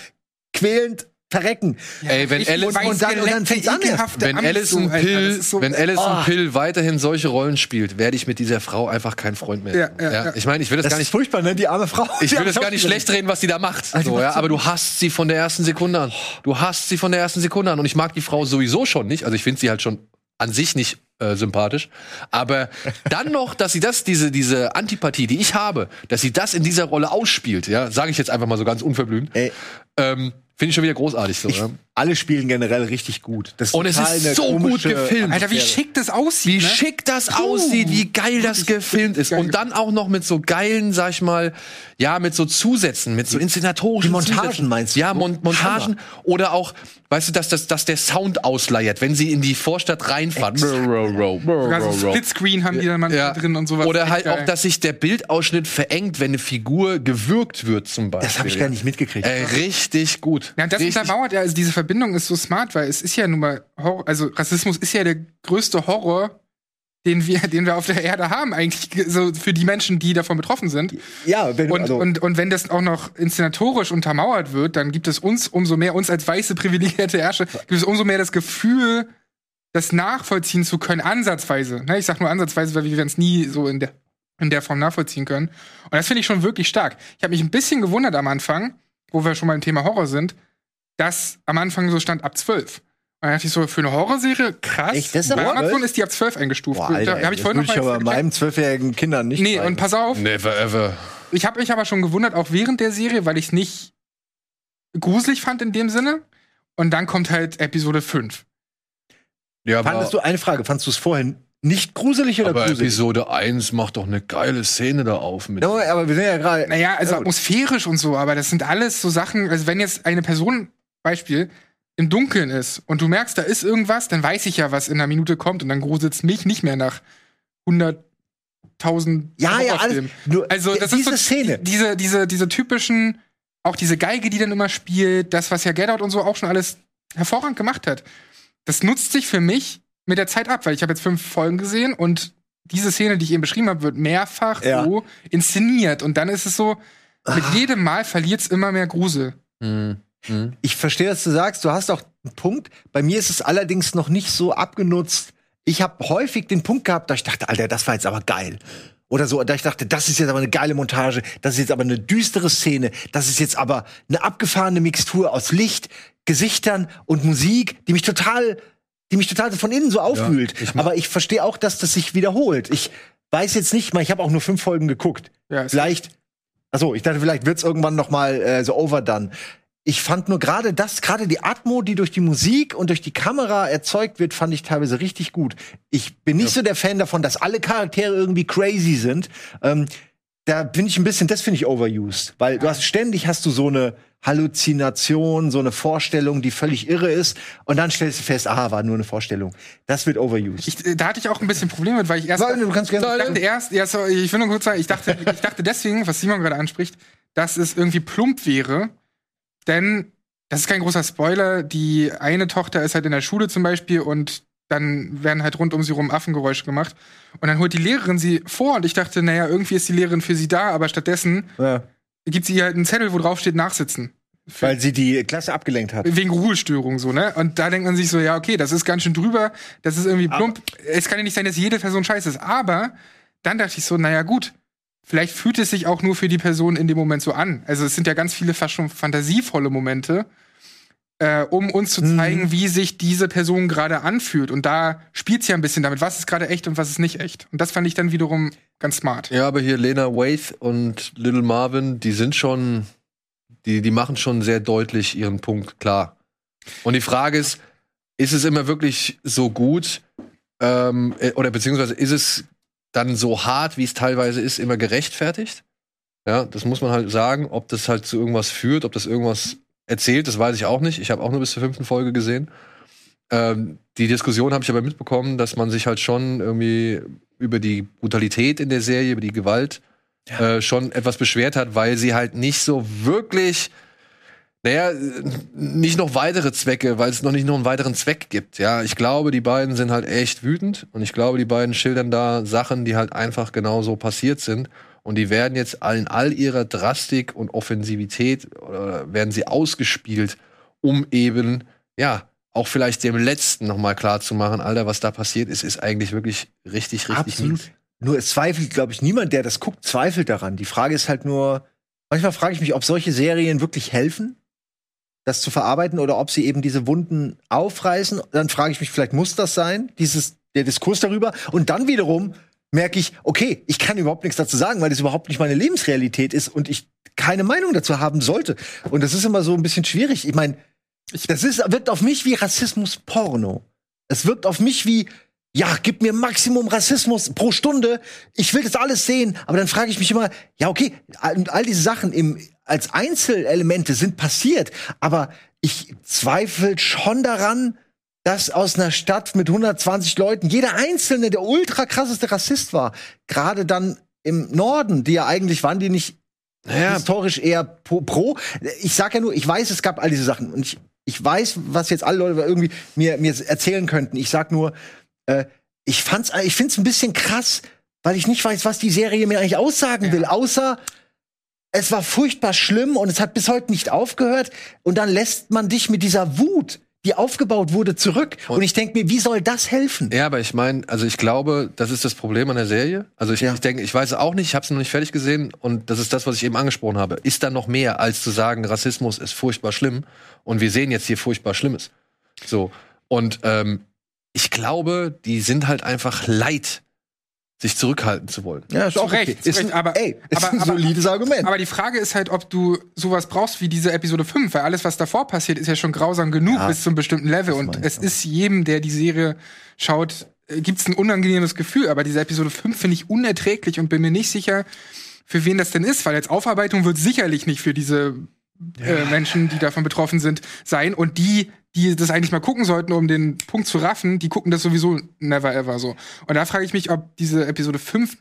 quälend verrecken. Ey, wenn Ich Alice- weiß, Und dann- und dann fängt's an wenn Alison das Pill, ist so- wenn Alison Ah. Pill weiterhin solche Rollen spielt, werde ich mit dieser Frau einfach kein Freund mehr. Ja, ja, ja. Ich meine, ich will das, Das gar ist nicht. furchtbar, ne? Die arme Frau. Ich will das gar nicht schlecht reden, was die da macht. Die So, ja, aber du hasst sie von der ersten Sekunde an. Du hasst sie von der ersten Sekunde an. Und ich mag die Frau sowieso schon nicht. Also ich finde sie halt schon an sich nicht äh, sympathisch. Aber dann noch, dass sie das, diese, diese Antipathie, die ich habe, dass sie das in dieser Rolle ausspielt, ja, sage ich jetzt einfach mal so ganz unverblümt, Ey. ähm, finde ich schon wieder großartig so. Ich, ja. Alle spielen generell richtig gut. Das Und es ist so gut gefilmt. Alter, wie schick das aussieht. Wie ne? schick das aussieht, wie geil das gefilmt ist. Und dann auch noch mit so geilen, sag ich mal, ja, mit so Zusätzen, mit so inszenatorischen Die Montagen Zusätzen. meinst du? Ja, Mon Montagen. Oder auch, weißt du, dass, dass, dass der Sound ausleiert, wenn sie in die Vorstadt reinfahren. Sogar so Splitscreen haben die dann manchmal Ja. drin und sowas. Oder halt geil. auch, dass sich der Bildausschnitt verengt, wenn eine Figur gewürgt wird, zum Beispiel. Das habe ich gar nicht mitgekriegt. Äh, richtig gut. Ja, und das richtig untermauert ja, also diese Verbindung ist so smart, weil es ist ja nun mal Horror, also Rassismus ist ja der größte Horror, den wir, [laughs] den wir auf der Erde haben, eigentlich, so für die Menschen, die davon betroffen sind. ja, wenn Und, also, und, und wenn das auch noch inszenatorisch untermauert wird, dann gibt es uns umso mehr, uns als weiße privilegierte Herrscher, gibt es umso mehr das Gefühl, das nachvollziehen zu können, ansatzweise. Ne, ich sag nur ansatzweise, weil wir werden es nie so in der, in der Form nachvollziehen können. Und das finde ich schon wirklich stark. Ich habe mich ein bisschen gewundert am Anfang, wo wir schon mal im Thema Horror sind, dass am Anfang so stand ab 12. Und dann dachte ich so, für eine Horrorserie, krass. Echt? Das ist Bei aber Amazon zwölf? ist die ab 12 eingestuft. Boah, da Alter, habe ich das vorhin würde noch ich mal aber gecheckt. meinen zwölfjährigen Kindern nicht Nee, zeigen. und pass auf, Never ever. ich habe mich aber schon gewundert, auch während der Serie, weil ich es nicht gruselig fand in dem Sinne. Und dann kommt halt Episode 5. Ja, aber, Fandest du eine Frage, fandest du es vorhin nicht gruselig oder aber gruselig? Episode 1 macht doch eine geile Szene da auf mit. Ja, aber wir sind ja gerade. Naja, also Ja, gut. atmosphärisch und so, aber das sind alles so Sachen, also wenn jetzt eine Person, Beispiel, im Dunkeln ist und du merkst, da ist irgendwas, dann weiß ich ja, was in einer Minute kommt und dann gruselt's mich nicht mehr nach 100.000 Ja, ja, alles. Nur, Also, das diese ist so, Szene. die- diese, diese, diese typischen, auch diese Geige, die dann immer spielt, das, was ja Get Out und so auch schon alles hervorragend gemacht hat. Das nutzt sich für mich mit der Zeit ab, weil ich habe jetzt fünf Folgen gesehen und diese Szene, die ich eben beschrieben habe, wird mehrfach Ja. so inszeniert. Und dann ist es so, mit Ah. jedem Mal verliert es immer mehr Grusel. Hm. Hm. Ich verstehe, was du sagst. Du hast auch einen Punkt. Bei mir ist es allerdings noch nicht so abgenutzt. Ich habe häufig den Punkt gehabt, da ich dachte, Alter, das war jetzt aber geil. Oder so, da ich dachte, das ist jetzt aber eine geile Montage, das ist jetzt aber eine düstere Szene, das ist jetzt aber eine abgefahrene Mixtur aus Licht, Gesichtern und Musik, die mich total, die mich total von innen so aufwühlt. ich mach- aber ich verstehe auch, dass das sich wiederholt. Ich weiß jetzt nicht mal, ich habe auch nur fünf Folgen geguckt. Ja, Vielleicht, also ich dachte, vielleicht wird's irgendwann noch mal äh, so overdone. Ich fand nur gerade das, gerade die Atmo, die durch die Musik und durch die Kamera erzeugt wird, fand ich teilweise richtig gut. Ich bin nicht so der Fan davon, dass alle Charaktere irgendwie crazy sind. Ähm, da bin ich ein bisschen, das finde ich overused, weil du hast ständig hast du so eine Halluzination, so eine Vorstellung, die völlig irre ist, und dann stellst du fest, aha, war nur eine Vorstellung. Das wird overused. Ich, da hatte ich auch ein bisschen Probleme mit, weil ich erst. Du kannst gerne- ich dachte erst, ja, sorry, ich will nur kurz sagen, ich dachte, [laughs] ich dachte deswegen, was Simon gerade anspricht, dass es irgendwie plump wäre, denn das ist kein großer Spoiler. Die eine Tochter ist halt in der Schule zum Beispiel und dann werden halt rund um sie rum Affengeräusche gemacht. Und dann holt die Lehrerin sie vor und ich dachte, naja, irgendwie ist die Lehrerin für sie da, aber stattdessen Ja, gibt sie ihr halt einen Zettel, wo drauf steht Nachsitzen. Weil sie die Klasse abgelenkt hat. Wegen Ruhestörung so, ne? Und da denkt man sich so, ja, okay, das ist ganz schön drüber, das ist irgendwie plump. es kann ja nicht sein, dass jede Person scheiße ist. Aber dann dachte ich so, naja, gut, vielleicht fühlt es sich auch nur für die Person in dem Moment so an. Also es sind ja ganz viele fast schon fantasievolle Momente, äh, um uns zu zeigen, wie sich diese Person gerade anfühlt. Und da spielt ja ein bisschen damit, was ist gerade echt und was ist nicht echt. Und das fand ich dann wiederum ganz smart. Ja, aber hier Lena Waithe und Little Marvin, die sind schon, die, die machen schon sehr deutlich ihren Punkt klar. Und die Frage ist, ist es immer wirklich so gut, ähm, äh, oder beziehungsweise ist es dann so hart, wie es teilweise ist, immer gerechtfertigt? Ja, das muss man halt sagen, ob das halt zu irgendwas führt, ob das irgendwas erzählt, das weiß ich auch nicht. Ich habe auch nur bis zur fünften Folge gesehen. Ähm, die Diskussion habe ich aber mitbekommen, dass man sich halt schon irgendwie über die Brutalität in der Serie, über die Gewalt äh, schon etwas beschwert hat, weil sie halt nicht so wirklich, naja, nicht noch weitere Zwecke, weil es noch nicht noch einen weiteren Zweck gibt. Ja, ich glaube, die beiden sind halt echt wütend und ich glaube, die beiden schildern da Sachen, die halt einfach genauso passiert sind. Und die werden jetzt in all ihrer Drastik und Offensivität oder werden sie ausgespielt, um eben, ja, auch vielleicht dem Letzten nochmal klar zu machen, Alter, was da passiert ist, ist eigentlich wirklich richtig, richtig Absolut. mies. Nur es zweifelt, glaube ich, niemand, der das guckt, zweifelt daran. Die Frage ist halt nur, manchmal frage ich mich, ob solche Serien wirklich helfen, das zu verarbeiten oder ob sie eben diese Wunden aufreißen. Dann frage ich mich, vielleicht muss das sein, dieses, der Diskurs darüber. Und dann wiederum merke ich, okay, ich kann überhaupt nichts dazu sagen, weil das überhaupt nicht meine Lebensrealität ist und ich keine Meinung dazu haben sollte. Und das ist immer so ein bisschen schwierig. Ich meine, das ist, wirkt auf mich wie Rassismus-Porno. Es wirkt auf mich wie, ja, gib mir Maximum Rassismus pro Stunde. Ich will das alles sehen. Aber dann frage ich mich immer, ja, okay, all, all diese Sachen im, als Einzelelemente sind passiert. Aber ich zweifle schon daran, dass aus einer Stadt mit 120 Leuten jeder Einzelne der ultra krasseste Rassist war. Gerade dann im Norden, die ja eigentlich waren, die nicht Naja, historisch eher pro, pro. Ich sag ja nur, ich weiß, es gab all diese Sachen und ich, ich weiß, was jetzt alle Leute irgendwie mir, mir erzählen könnten. Ich sag nur, äh, ich fand's, ich find's ein bisschen krass, weil ich nicht weiß, was die Serie mir eigentlich aussagen will, außer es war furchtbar schlimm und es hat bis heute nicht aufgehört und dann lässt man dich mit dieser Wut, die aufgebaut wurde, zurück und, ich denke mir, wie soll das helfen? Ja, aber ich meine, also ich glaube, das ist das Problem an der Serie. Also ich, Ja. ich denke, ich weiß es auch nicht, ich habe es noch nicht fertig gesehen und das ist das, was ich eben angesprochen habe. Ist da noch mehr, als zu sagen, Rassismus ist furchtbar schlimm und wir sehen jetzt hier furchtbar Schlimmes. So. Und ähm, ich glaube, die sind halt einfach leid, sich zurückhalten zu wollen. Ja, ist Zu auch Recht, okay. Ist Recht, ein, aber- ey, ist aber- ein aber- solides Argument. Aber die Frage ist halt, ob du sowas brauchst wie diese Episode 5, weil alles, was davor passiert, ist ja schon grausam genug Ja, bis zu einem bestimmten Level. Und es auch. ist jedem, der die Serie schaut, gibt es ein unangenehmes Gefühl. Aber diese Episode 5 finde ich unerträglich und bin mir nicht sicher, für wen das denn ist, weil als Aufarbeitung wird sicherlich nicht für diese äh, Menschen, die davon betroffen sind, sein. Und die, die das eigentlich mal gucken sollten, um den Punkt zu raffen, die gucken das sowieso never ever so. Und da frage ich mich, ob diese Episode 5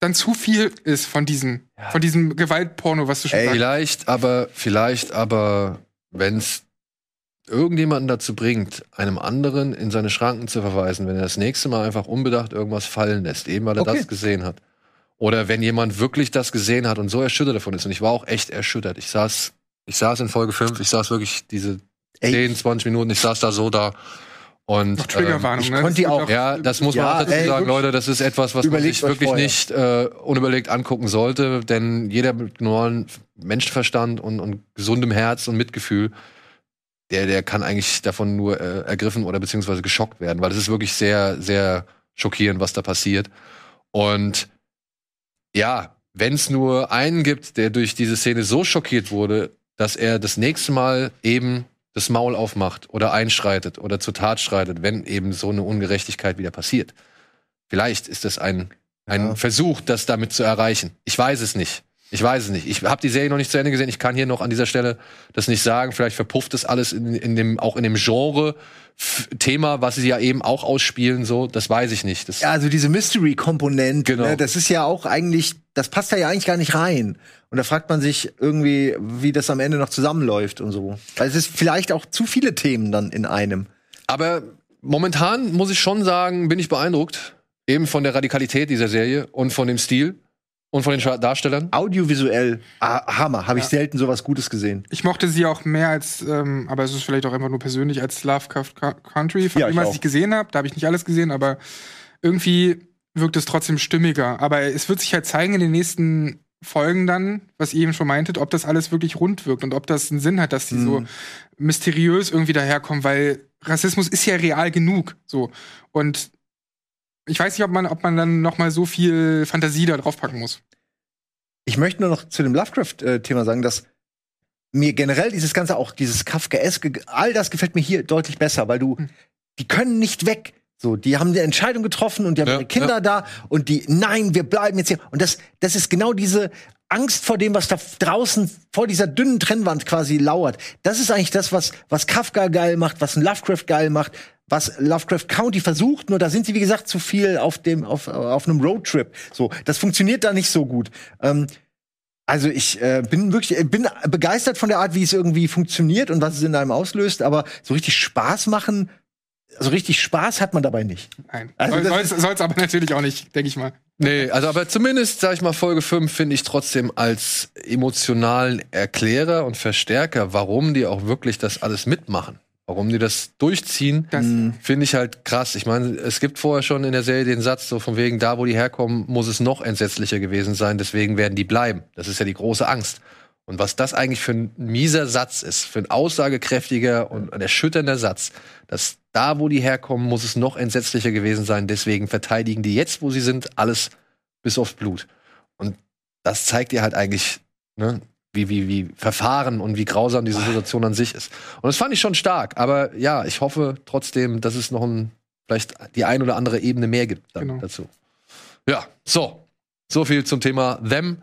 dann zu viel ist von diesen, von diesem Gewaltporno, was du schon Ey, sagst. Vielleicht aber, vielleicht aber, wenn es irgendjemanden dazu bringt, einem anderen in seine Schranken zu verweisen, wenn er das nächste Mal einfach unbedacht irgendwas fallen lässt, eben weil er Okay. das gesehen hat. Oder wenn jemand wirklich das gesehen hat und so erschüttert davon ist. Und ich war auch echt erschüttert. Ich saß, ich saß in Folge 5, ich saß wirklich diese Ey. 10, 20 Minuten, ich saß da so da. Und Noch Triggerwarnung, ich ne? konnte die auch- ja, das muss man Ja, auch dazu ey, sagen, wirklich. Leute, das ist etwas, was man sich wirklich vorher. nicht äh, unüberlegt angucken sollte, denn jeder mit normalen Menschenverstand und, und gesundem Herz und Mitgefühl, der, der kann eigentlich davon nur äh, ergriffen oder beziehungsweise geschockt werden, weil es ist wirklich sehr, sehr schockierend, was da passiert. Und ja, wenn es nur einen gibt, der durch diese Szene so schockiert wurde, dass er das nächste Mal eben das Maul aufmacht oder einschreitet oder zur Tat schreitet, wenn eben so eine Ungerechtigkeit wieder passiert. Vielleicht ist das ein, ein Ja. Versuch, das damit zu erreichen. Ich weiß es nicht. Ich weiß es nicht. Ich habe die Serie noch nicht zu Ende gesehen. Ich kann hier noch an dieser Stelle das nicht sagen. Vielleicht verpufft das alles in, in dem, auch in dem Genre Thema, was sie ja eben auch ausspielen, so. Das weiß ich nicht. Das, Ja, also diese Mystery-Komponente, Genau. ne, das ist ja auch eigentlich, das passt da ja eigentlich gar nicht rein. Und da fragt man sich irgendwie, wie das am Ende noch zusammenläuft und so. Weil es ist vielleicht auch zu viele Themen dann in einem. Aber momentan muss ich schon sagen, bin ich beeindruckt. Eben von der Radikalität dieser Serie und von dem Stil und von den Darstellern. Audiovisuell, ah, Hammer, habe ich Ja. selten sowas Gutes gesehen. Ich mochte sie auch mehr als, ähm, aber es ist vielleicht auch einfach nur persönlich, als Lovecraft Country, von Ja, dem, ich was auch. ich gesehen habe. Da habe ich nicht alles gesehen, aber irgendwie wirkt es trotzdem stimmiger. Aber es wird sich halt zeigen in den nächsten Folgen dann, was ihr eben schon meintet, ob das alles wirklich rund wirkt und ob das einen Sinn hat, dass die so Mhm. mysteriös irgendwie daherkommen, weil Rassismus ist ja real genug. So. Und ich weiß nicht, ob man, ob man dann noch mal so viel Fantasie da drauf packen muss. Ich möchte nur noch zu dem Lovecraft-Thema sagen, dass mir generell dieses ganze auch dieses Kafkaeske, all das gefällt mir hier deutlich besser, weil du, Hm. die können nicht weg. So, die haben eine Entscheidung getroffen und die haben Ja, ihre Kinder da und die, nein, wir bleiben jetzt hier. Und das, das ist genau diese Angst vor dem, was da draußen vor dieser dünnen Trennwand quasi lauert. Das ist eigentlich das, was, was Kafka geil macht, was ein Lovecraft geil macht, was Lovecraft County versucht, nur da sind sie, wie gesagt, zu viel auf dem, auf, auf einem Roadtrip. So, das funktioniert da nicht so gut. Ähm, also ich äh, bin wirklich äh, bin begeistert von der Art, wie es irgendwie funktioniert und was es in einem auslöst, aber so richtig Spaß machen, so richtig Spaß hat man dabei nicht. Nein. Also Soll es aber natürlich auch nicht, denke ich mal. Nee, also aber zumindest, sag ich mal, Folge 5 finde ich trotzdem als emotionalen Erklärer und Verstärker, warum die auch wirklich das alles mitmachen. Warum die das durchziehen, Das, finde ich halt krass. Ich meine, es gibt vorher schon in der Serie den Satz, so von wegen, da wo die herkommen, muss es noch entsetzlicher gewesen sein, deswegen werden die bleiben. Das ist ja die große Angst. Und was das eigentlich für ein mieser Satz ist, für ein aussagekräftiger und ein erschütternder Satz, dass da, wo die herkommen, muss es noch entsetzlicher gewesen sein, deswegen verteidigen die jetzt, wo sie sind, alles bis aufs Blut. Und das zeigt dir halt eigentlich, ne, wie, wie, wie verfahren und wie grausam diese Situation an sich ist. Und das fand ich schon stark. Aber ja, ich hoffe trotzdem, dass es noch ein, vielleicht die ein oder andere Ebene mehr gibt dann Genau. dazu. Ja, so. So viel zum Thema Them.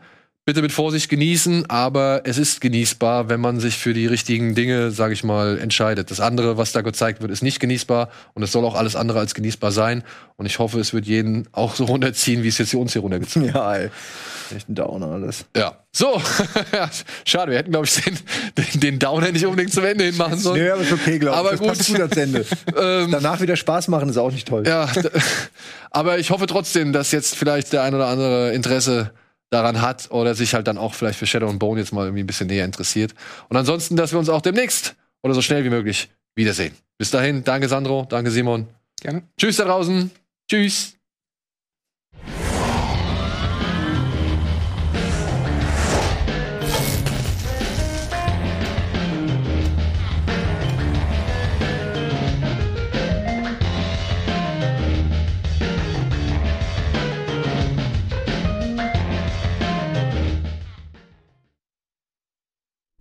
Bitte mit Vorsicht genießen, aber es ist genießbar, wenn man sich für die richtigen Dinge, sage ich mal, entscheidet. Das andere, was da gezeigt wird, ist nicht genießbar und es soll auch alles andere als genießbar sein. Und ich hoffe, es wird jeden auch so [laughs] runterziehen, wie es jetzt hier uns hier runtergezogen hat. Ja, ey. Echt ein Downer alles. Ja. So, [laughs] schade, wir hätten, glaube ich, den, den, den Downer nicht unbedingt zum Ende hin machen sollen. Nee, aber ist okay, glaube ich. Aber das gut. passt gut ans Ende. [laughs] Ähm, Danach wieder Spaß machen ist auch nicht toll. Ja, aber ich hoffe trotzdem, dass jetzt vielleicht der ein oder andere Interesse daran hat oder sich halt dann auch vielleicht für Shadow and Bone jetzt mal irgendwie ein bisschen näher interessiert. Und ansonsten, dass wir uns auch demnächst oder so schnell wie möglich wiedersehen. Bis dahin, danke Sandro, danke Simon. gerne. Tschüss da draußen. Tschüss.